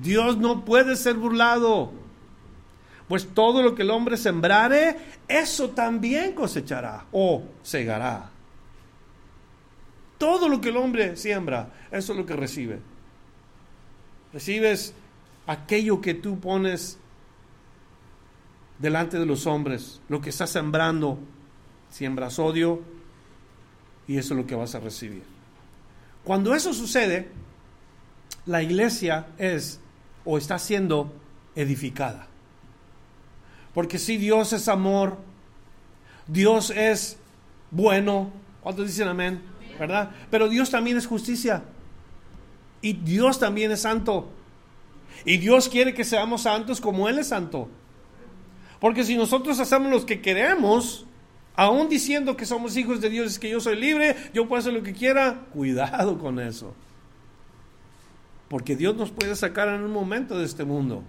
Speaker 1: Dios no puede ser burlado. Pues todo lo que el hombre sembrare, eso también cosechará o segará. Todo lo que el hombre siembra, eso es lo que recibe. Recibes aquello que tú pones delante de los hombres, lo que estás sembrando, siembras odio y eso es lo que vas a recibir. Cuando eso sucede, la iglesia es o está siendo edificada. Porque si Dios es amor, Dios es bueno, ¿cuántos dicen amén? ¿Verdad? Pero Dios también es justicia. Y Dios también es santo. Y Dios quiere que seamos santos como Él es santo. Porque si nosotros hacemos lo que queremos, aún diciendo que somos hijos de Dios, es que yo soy libre, yo puedo hacer lo que quiera, cuidado con eso. Porque Dios nos puede sacar en un momento de este mundo.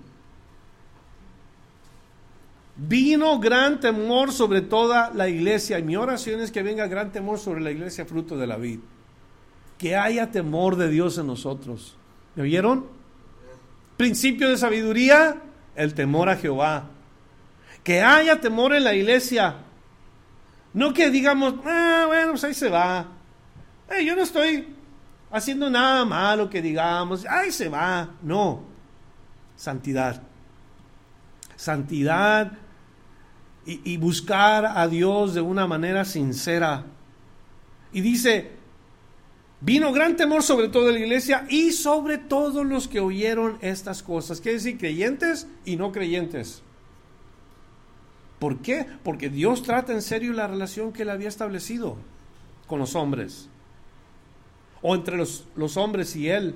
Speaker 1: Vino gran temor sobre toda la iglesia. Y mi oración es que venga gran temor sobre la iglesia fruto de la vid. Que haya temor de Dios en nosotros. ¿Me oyeron? Principio de sabiduría, el temor a Jehová. Que haya temor en la iglesia. No que digamos, ah, bueno, pues ahí se va. yo no estoy haciendo nada malo que digamos, ay, se va. No, santidad. Santidad y, y buscar a Dios de una manera sincera. Y dice, vino gran temor sobre toda la iglesia y sobre todos los que oyeron estas cosas. Quiere decir creyentes y no creyentes. ¿Por qué? Porque Dios trata en serio la relación que él había establecido con los hombres. O entre los, los hombres y Él.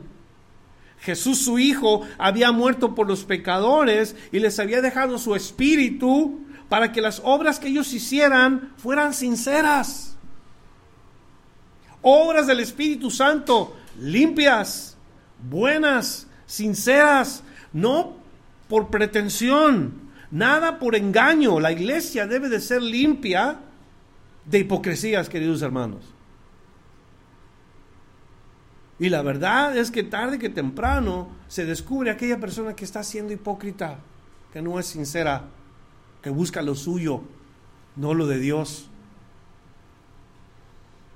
Speaker 1: Jesús su Hijo había muerto por los pecadores y les había dejado su espíritu para que las obras que ellos hicieran fueran sinceras. Obras del Espíritu Santo, limpias, buenas, sinceras, no por pretensión, nada por engaño. La iglesia debe de ser limpia de hipocresías, queridos hermanos. Y la verdad es que tarde que temprano se descubre aquella persona que está siendo hipócrita, que no es sincera, que busca lo suyo, no lo de Dios.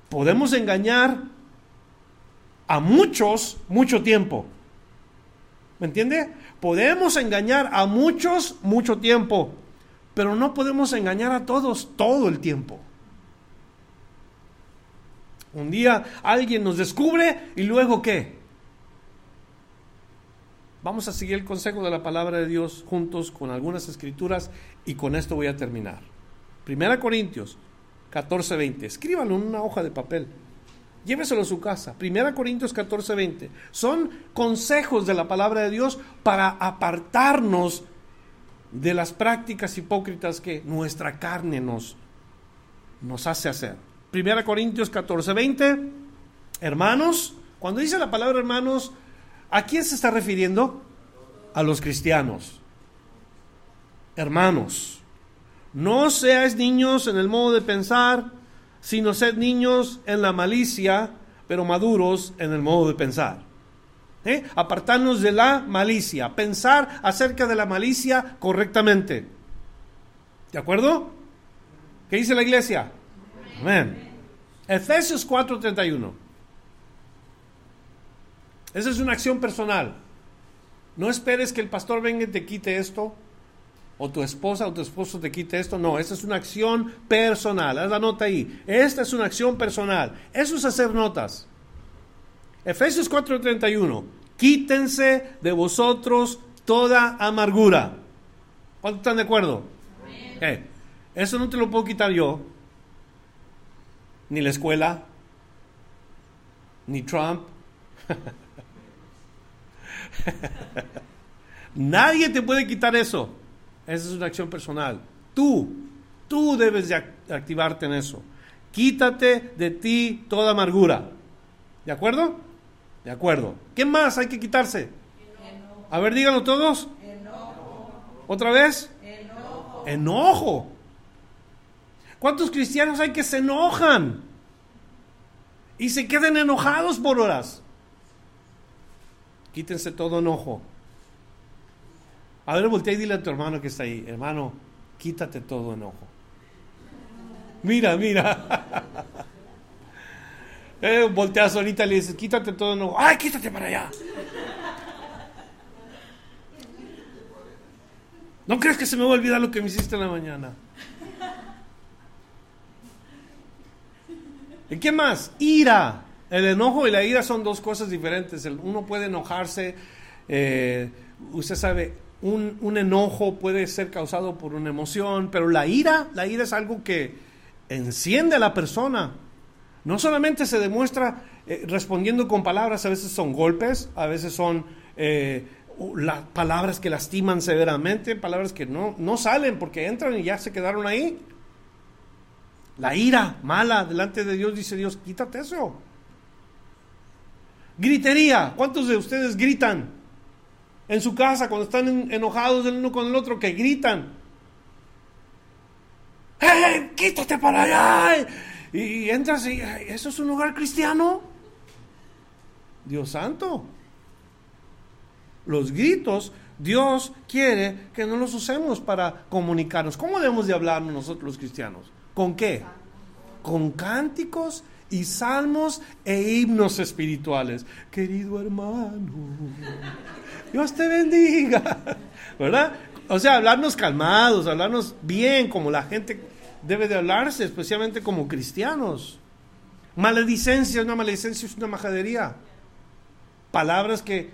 Speaker 1: Podemos engañar a muchos mucho tiempo. ¿Me entiende? Podemos engañar a muchos mucho tiempo, pero no podemos engañar a todos todo el tiempo. Un día alguien nos descubre y luego qué? Vamos a seguir el consejo de la palabra de Dios juntos con algunas escrituras y con esto voy a terminar. Primera Corintios 14:20. Escríbalo en una hoja de papel. Lléveselo a su casa. Primera Corintios 14:20. Son consejos de la palabra de Dios para apartarnos de las prácticas hipócritas que nuestra carne nos, nos hace hacer. Primera Corintios 14, 20. Hermanos, cuando dice la palabra hermanos, ¿a quién se está refiriendo? A los cristianos. Hermanos, no seáis niños en el modo de pensar, sino sed niños en la malicia, pero maduros en el modo de pensar. ¿Eh? Apartarnos de la malicia, pensar acerca de la malicia correctamente. ¿De acuerdo? ¿Qué dice la iglesia? Amén. Efesios 4:31. Esa es una acción personal. No esperes que el pastor venga y te quite esto, o tu esposa o tu esposo te quite esto. No, esa es una acción personal. Haz la nota ahí. Esta es una acción personal. Eso es hacer notas. Efesios 4:31. Quítense de vosotros toda amargura. ¿Cuántos están de acuerdo? Eso no te lo puedo quitar yo ni la escuela, ni Trump. (laughs) Nadie te puede quitar eso. Esa es una acción personal. Tú, tú debes de activarte en eso. Quítate de ti toda amargura. ¿De acuerdo? De acuerdo. ¿Qué más hay que quitarse? A ver, díganlo todos. ¿Otra vez? Enojo. Enojo. ¿Cuántos cristianos hay que se enojan? Y se queden enojados por horas. Quítense todo enojo. A ver, voltea y dile a tu hermano que está ahí, hermano, quítate todo enojo. Mira, mira. (laughs) eh, volteas ahorita y le dices, quítate todo enojo. ¡Ay, quítate para allá! ¿No crees que se me va a olvidar lo que me hiciste en la mañana? ¿Y qué más? Ira. El enojo y la ira son dos cosas diferentes. uno puede enojarse, eh, usted sabe, un, un, enojo puede ser causado por una emoción, pero la ira, la ira es algo que enciende a la persona. No solamente se demuestra eh, respondiendo con palabras, a veces son golpes, a veces son eh, las palabras que lastiman severamente, palabras que no, no salen porque entran y ya se quedaron ahí. La ira mala delante de Dios, dice Dios, quítate eso. Gritería. ¿Cuántos de ustedes gritan en su casa cuando están enojados el uno con el otro que gritan? ¡Eh, quítate para allá! Y, entras y, ¿eso es un lugar cristiano? Dios santo. Los gritos, Dios quiere que no los usemos para comunicarnos. ¿Cómo debemos de hablarnos nosotros los cristianos? ¿Con qué? Con cánticos y salmos e himnos espirituales. Querido hermano, Dios te bendiga. ¿Verdad? O sea, hablarnos calmados, hablarnos bien, como la gente debe de hablarse, especialmente como cristianos. Maledicencia, una maledicencia es una majadería. Palabras que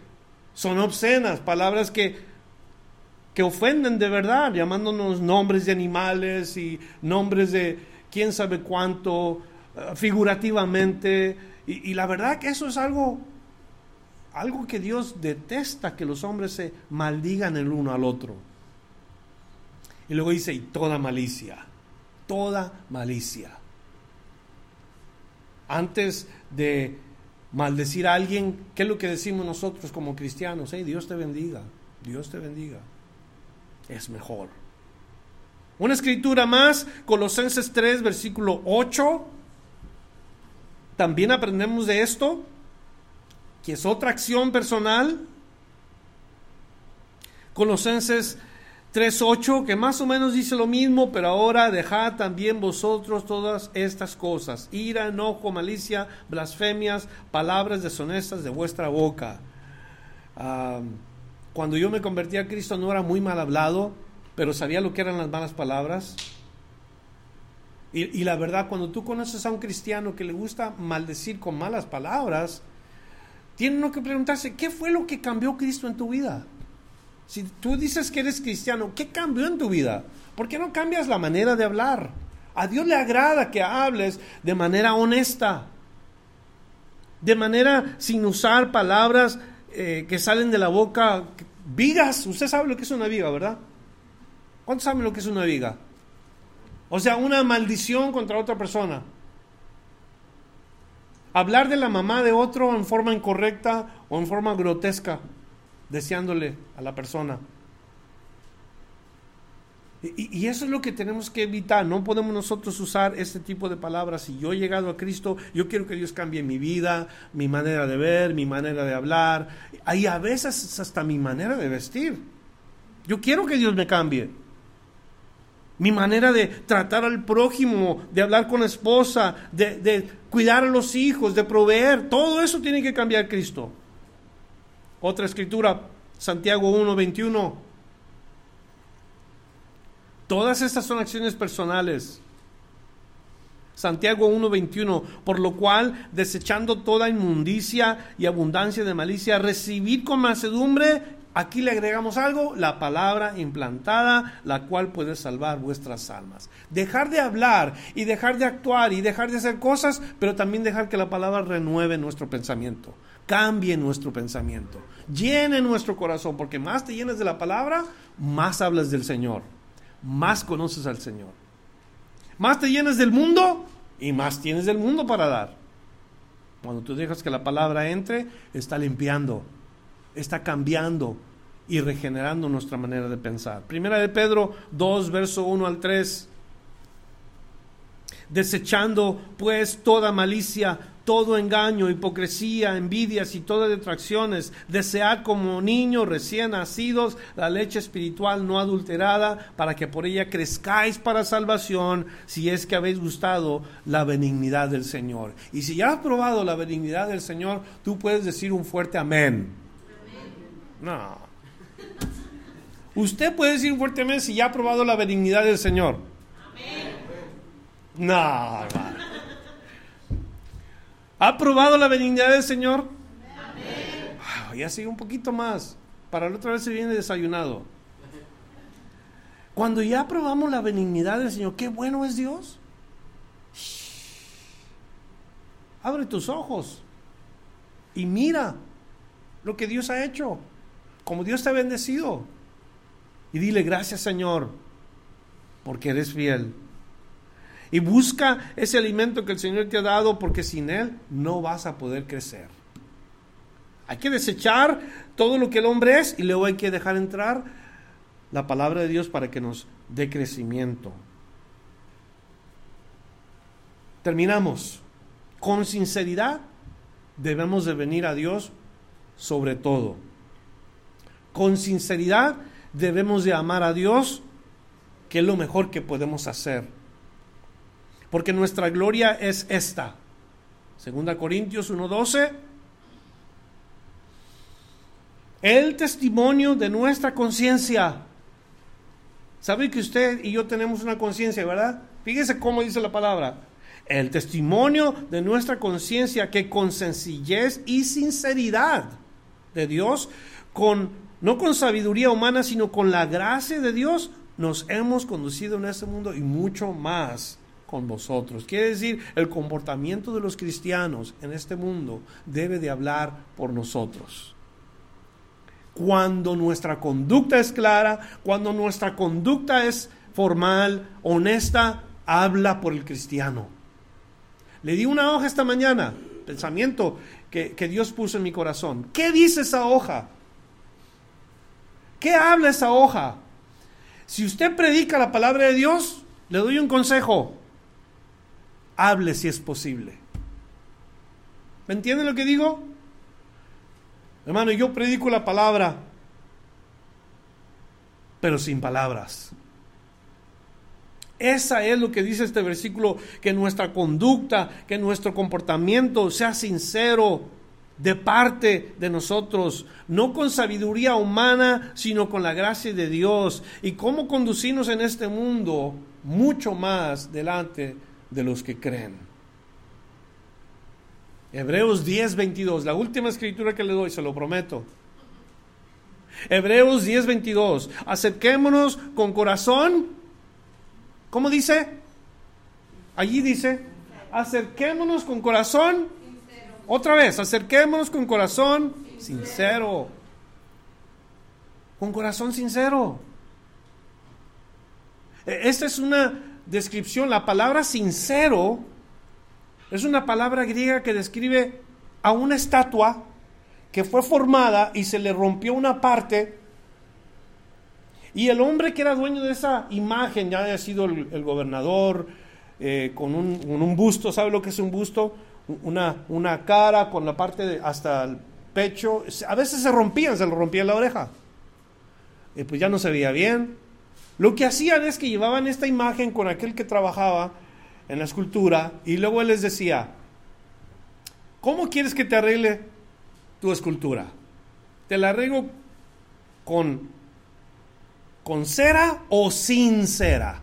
Speaker 1: son obscenas, palabras que que ofenden de verdad, llamándonos nombres de animales y nombres de quién sabe cuánto, eh, figurativamente, Y, la verdad que eso es algo, algo que Dios detesta, que los hombres se maldigan el uno al otro. Y luego dice, y toda malicia, toda malicia. Antes de maldecir a alguien, ¿qué es lo que decimos nosotros como cristianos? Hey, Dios te bendiga, Dios te bendiga. Es mejor. Una escritura más, Colosenses 3, versículo 8. También aprendemos de esto, que es otra acción personal. Colosenses 3.8, que más o menos dice lo mismo, pero ahora dejad también vosotros todas estas cosas, ira, enojo, malicia, blasfemias, palabras deshonestas de vuestra boca. Cuando yo me convertí a Cristo no era muy mal hablado, pero sabía lo que eran las malas palabras. Y, la verdad, cuando tú conoces a un cristiano que le gusta maldecir con malas palabras, tiene uno que preguntarse, ¿qué fue lo que cambió Cristo en tu vida? Si tú dices que eres cristiano, ¿qué cambió en tu vida? ¿Por qué no cambias la manera de hablar? A Dios le agrada que hables de manera honesta, de manera sin usar palabras eh, que salen de la boca, vigas. Usted sabe lo que es una viga, ¿verdad? ¿Cuántos saben lo que es una viga? O sea, una maldición contra otra persona. Hablar de la mamá de otro en forma incorrecta o en forma grotesca deseándole a la persona. Y, eso es lo que tenemos que evitar. No podemos nosotros usar este tipo de palabras. Si yo he llegado a Cristo, yo quiero que Dios cambie mi vida, mi manera de ver, mi manera de hablar. Y a veces hasta mi manera de vestir. Yo quiero que Dios me cambie. Mi manera de tratar al prójimo, de hablar con la esposa, de, de cuidar a los hijos, de proveer. Todo eso tiene que cambiar Cristo. Otra escritura, Santiago 1:21. Todas estas son acciones personales. Santiago 1:21, por lo cual, desechando toda inmundicia y abundancia de malicia, recibid con mansedumbre, aquí le agregamos algo, la palabra implantada, la cual puede salvar vuestras almas. Dejar de hablar y dejar de actuar y dejar de hacer cosas, pero también dejar que la palabra renueve nuestro pensamiento cambie nuestro pensamiento, llene nuestro corazón, porque más te llenas de la palabra, más hablas del Señor, más conoces al Señor. Más te llenas del mundo y más tienes del mundo para dar. Cuando tú dejas que la palabra entre, está limpiando, está cambiando y regenerando nuestra manera de pensar. Primera de Pedro 2, verso 1 al 3. Desechando pues toda malicia, todo engaño, hipocresía, envidias y todas detracciones. Desead como niños recién nacidos la leche espiritual no adulterada, para que por ella crezcáis para salvación, si es que habéis gustado la benignidad del Señor. Y si ya has probado la benignidad del Señor, tú puedes decir un fuerte amén. No. Usted puede decir un fuerte amén si ya ha probado la benignidad del Señor. Amén. No, hermano. ¿Ha probado la benignidad del Señor? Amén. Ah, ya sigue un poquito más. Para la otra vez se viene desayunado. Cuando ya probamos la benignidad del Señor, qué bueno es Dios. Abre tus ojos y mira lo que Dios ha hecho, como Dios te ha bendecido. Y dile gracias Señor, porque eres fiel y busca ese alimento que el Señor te ha dado porque sin Él no vas a poder crecer. Hay que desechar todo lo que el hombre es y luego hay que dejar entrar la palabra de Dios para que nos dé crecimiento. Terminamos. Con sinceridad debemos de venir a Dios sobre todo. Con sinceridad debemos de amar a Dios, que es lo mejor que podemos hacer porque nuestra gloria es esta. Segunda Corintios 1:12. El testimonio de nuestra conciencia. ¿Sabe que usted y yo tenemos una conciencia, verdad? Fíjese cómo dice la palabra. El testimonio de nuestra conciencia que con sencillez y sinceridad de Dios, con no con sabiduría humana, sino con la gracia de Dios, nos hemos conducido en este mundo y mucho más con vosotros. Quiere decir, el comportamiento de los cristianos en este mundo debe de hablar por nosotros. Cuando nuestra conducta es clara, cuando nuestra conducta es formal, honesta, habla por el cristiano. Le di una hoja esta mañana, pensamiento que, que Dios puso en mi corazón. ¿Qué dice esa hoja? ¿Qué habla esa hoja? Si usted predica la palabra de Dios, le doy un consejo. Hable si es posible. ¿Me entiende lo que digo? Hermano, yo predico la palabra, pero sin palabras. Esa es lo que dice este versículo, que nuestra conducta, que nuestro comportamiento sea sincero, de parte de nosotros, no con sabiduría humana, sino con la gracia de Dios, y cómo conducirnos en este mundo mucho más delante de los que creen. Hebreos 10, 22, la última escritura que le doy, se lo prometo. Hebreos 10, 22, acerquémonos con corazón, ¿cómo dice? Allí dice, acerquémonos con corazón otra vez, acerquémonos con corazón sincero. Con corazón sincero. E, esta es una descripción, la palabra sincero es una palabra griega que describe a una estatua que fue formada y se le rompió una parte y el hombre que era dueño de esa imagen, ya haya sido el, gobernador, eh, con, un, busto, ¿sabe lo que es un busto? una, una cara con la parte de, hasta el pecho. A veces se rompían, se le rompía la oreja. Y pues ya no se veía bien. Lo que hacían es que llevaban esta imagen con aquel que trabajaba en la escultura y luego él les decía, ¿cómo quieres que te arregle tu escultura? ¿Te la arreglo con, con cera o sin cera?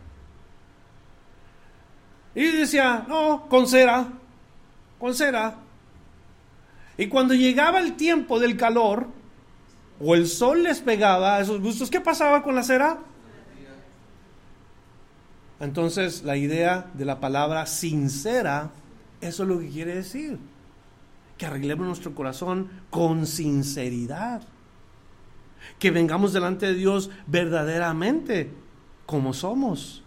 Speaker 1: Y decía, no, con cera con cera. Y cuando llegaba el tiempo del calor, o el sol les pegaba a esos gustos, ¿qué pasaba con la cera? Entonces la idea de la palabra sincera, eso es lo que quiere decir. Que arreglemos nuestro corazón con sinceridad. Que vengamos delante de Dios verdaderamente como somos.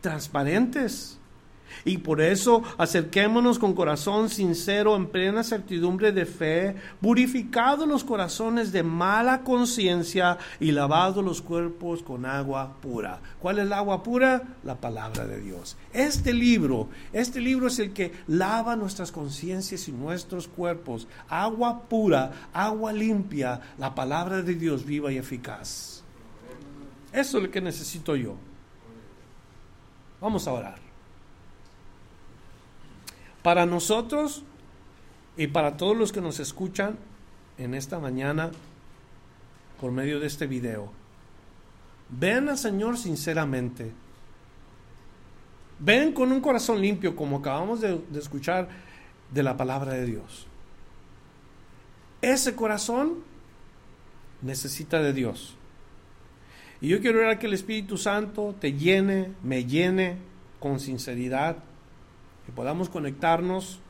Speaker 1: Transparentes y por eso acerquémonos con corazón sincero, en plena certidumbre de fe, purificados los corazones de mala conciencia y lavados los cuerpos con agua pura. ¿Cuál es el agua pura? La palabra de Dios. Este libro, este libro es el que lava nuestras conciencias y nuestros cuerpos. Agua pura, agua limpia, la palabra de Dios viva y eficaz. Eso es lo que necesito yo. Vamos a orar. Para nosotros y para todos los que nos escuchan en esta mañana por medio de este video, ven al Señor sinceramente. Ven con un corazón limpio como acabamos de, escuchar de la palabra de Dios. Ese corazón necesita de Dios. Y yo quiero orar que el Espíritu Santo te llene, me llene con sinceridad que podamos conectarnos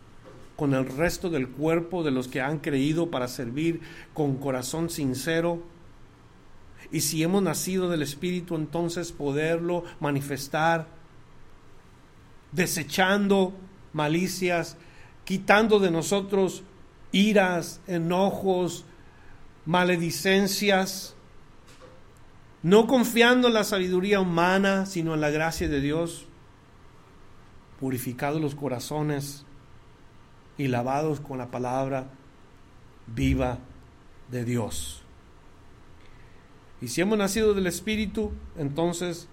Speaker 1: con el resto del cuerpo de los que han creído para servir con corazón sincero. Y si hemos nacido del Espíritu, entonces poderlo manifestar, desechando malicias, quitando de nosotros iras, enojos, maledicencias, no confiando en la sabiduría humana, sino en la gracia de Dios purificados los corazones y lavados con la palabra viva de Dios. Y si hemos nacido del Espíritu, entonces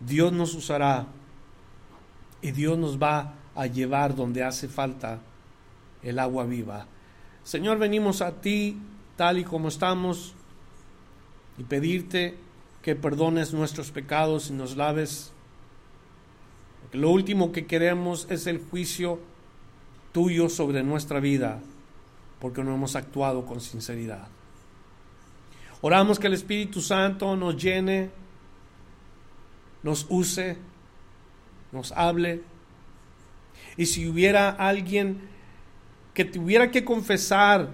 Speaker 1: Dios nos usará y Dios nos va a llevar donde hace falta el agua viva. Señor, venimos a ti tal y como estamos y pedirte que perdones nuestros pecados y nos laves lo último que queremos es el juicio tuyo sobre nuestra vida, porque no hemos actuado con sinceridad. Oramos que el Espíritu Santo nos llene, nos use nos hable. Y si hubiera alguien que tuviera que confesar,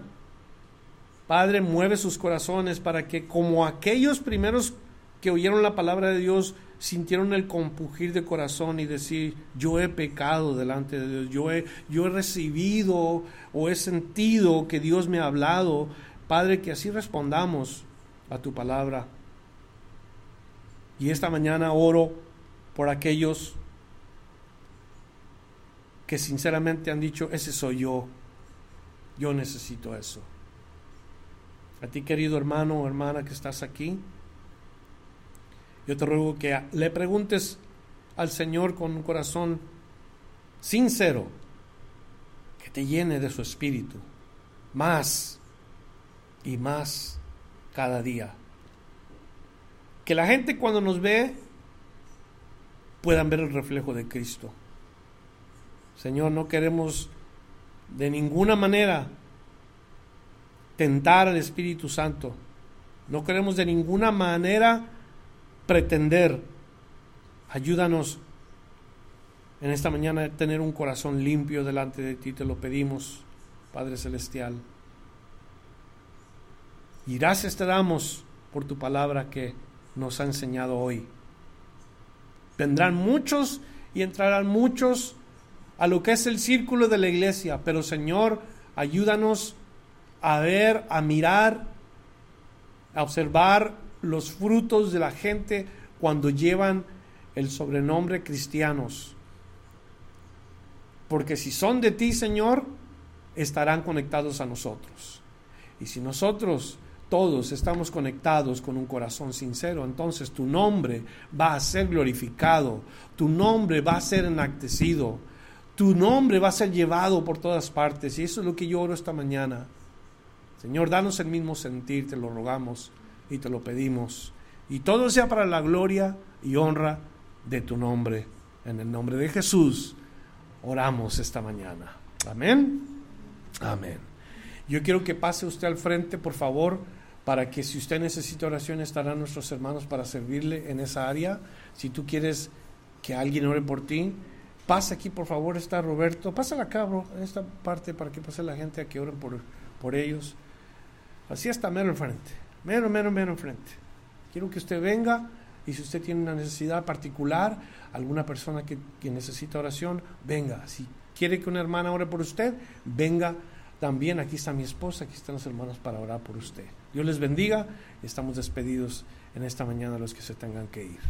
Speaker 1: Padre, mueve sus corazones para que como aquellos primeros que oyeron la palabra de Dios, sintieron el compugir de corazón y decir, yo he pecado delante de Dios, yo he, yo he recibido o he sentido que Dios me ha hablado. Padre, que así respondamos a tu palabra. Y esta mañana oro por aquellos que sinceramente han dicho, ese soy yo, yo necesito eso. A ti querido hermano o hermana que estás aquí, yo te ruego que le preguntes al Señor con un corazón sincero, que te llene de su espíritu, más y más cada día. Que la gente cuando nos ve puedan ver el reflejo de Cristo. Señor, no queremos de ninguna manera tentar al Espíritu Santo. No queremos de ninguna manera pretender. Ayúdanos en esta mañana a tener un corazón limpio delante de ti, te lo pedimos, Padre Celestial. Y gracias te damos por tu palabra que nos ha enseñado hoy. Vendrán muchos y entrarán muchos a lo que es el círculo de la iglesia, pero Señor, ayúdanos a ver, a mirar, a observar los frutos de la gente cuando llevan el sobrenombre cristianos. Porque si son de ti, Señor, estarán conectados a nosotros. Y si nosotros todos estamos conectados con un corazón sincero, entonces tu nombre va a ser glorificado, tu nombre va a ser enactecido, tu nombre va a ser llevado por todas partes. Y eso es lo que yo oro esta mañana. Señor, danos el mismo sentir, te lo rogamos y te lo pedimos. Y todo sea para la gloria y honra de tu nombre. En el nombre de Jesús oramos esta mañana. Amén. Amén. Yo quiero que pase usted al frente, por favor, para que si usted necesita oración estarán nuestros hermanos para servirle en esa área. Si tú quieres que alguien ore por ti, pasa aquí, por favor, está Roberto. Pásala acá, bro, esta parte para que pase la gente a que oren por, por ellos. Así está mero enfrente. Mero, mero, mero enfrente. Quiero que usted venga y si usted tiene una necesidad particular, alguna persona que, necesita oración, venga. Si quiere que una hermana ore por usted, venga también. Aquí está mi esposa, aquí están los hermanos para orar por usted. Dios les bendiga. Estamos despedidos en esta mañana los que se tengan que ir.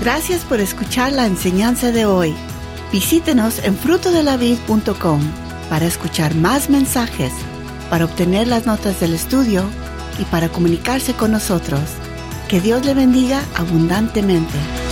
Speaker 2: Gracias por escuchar la enseñanza de hoy. Visítenos en frutodelavid.com para escuchar más mensajes para obtener las notas del estudio y para comunicarse con nosotros. Que Dios le bendiga abundantemente.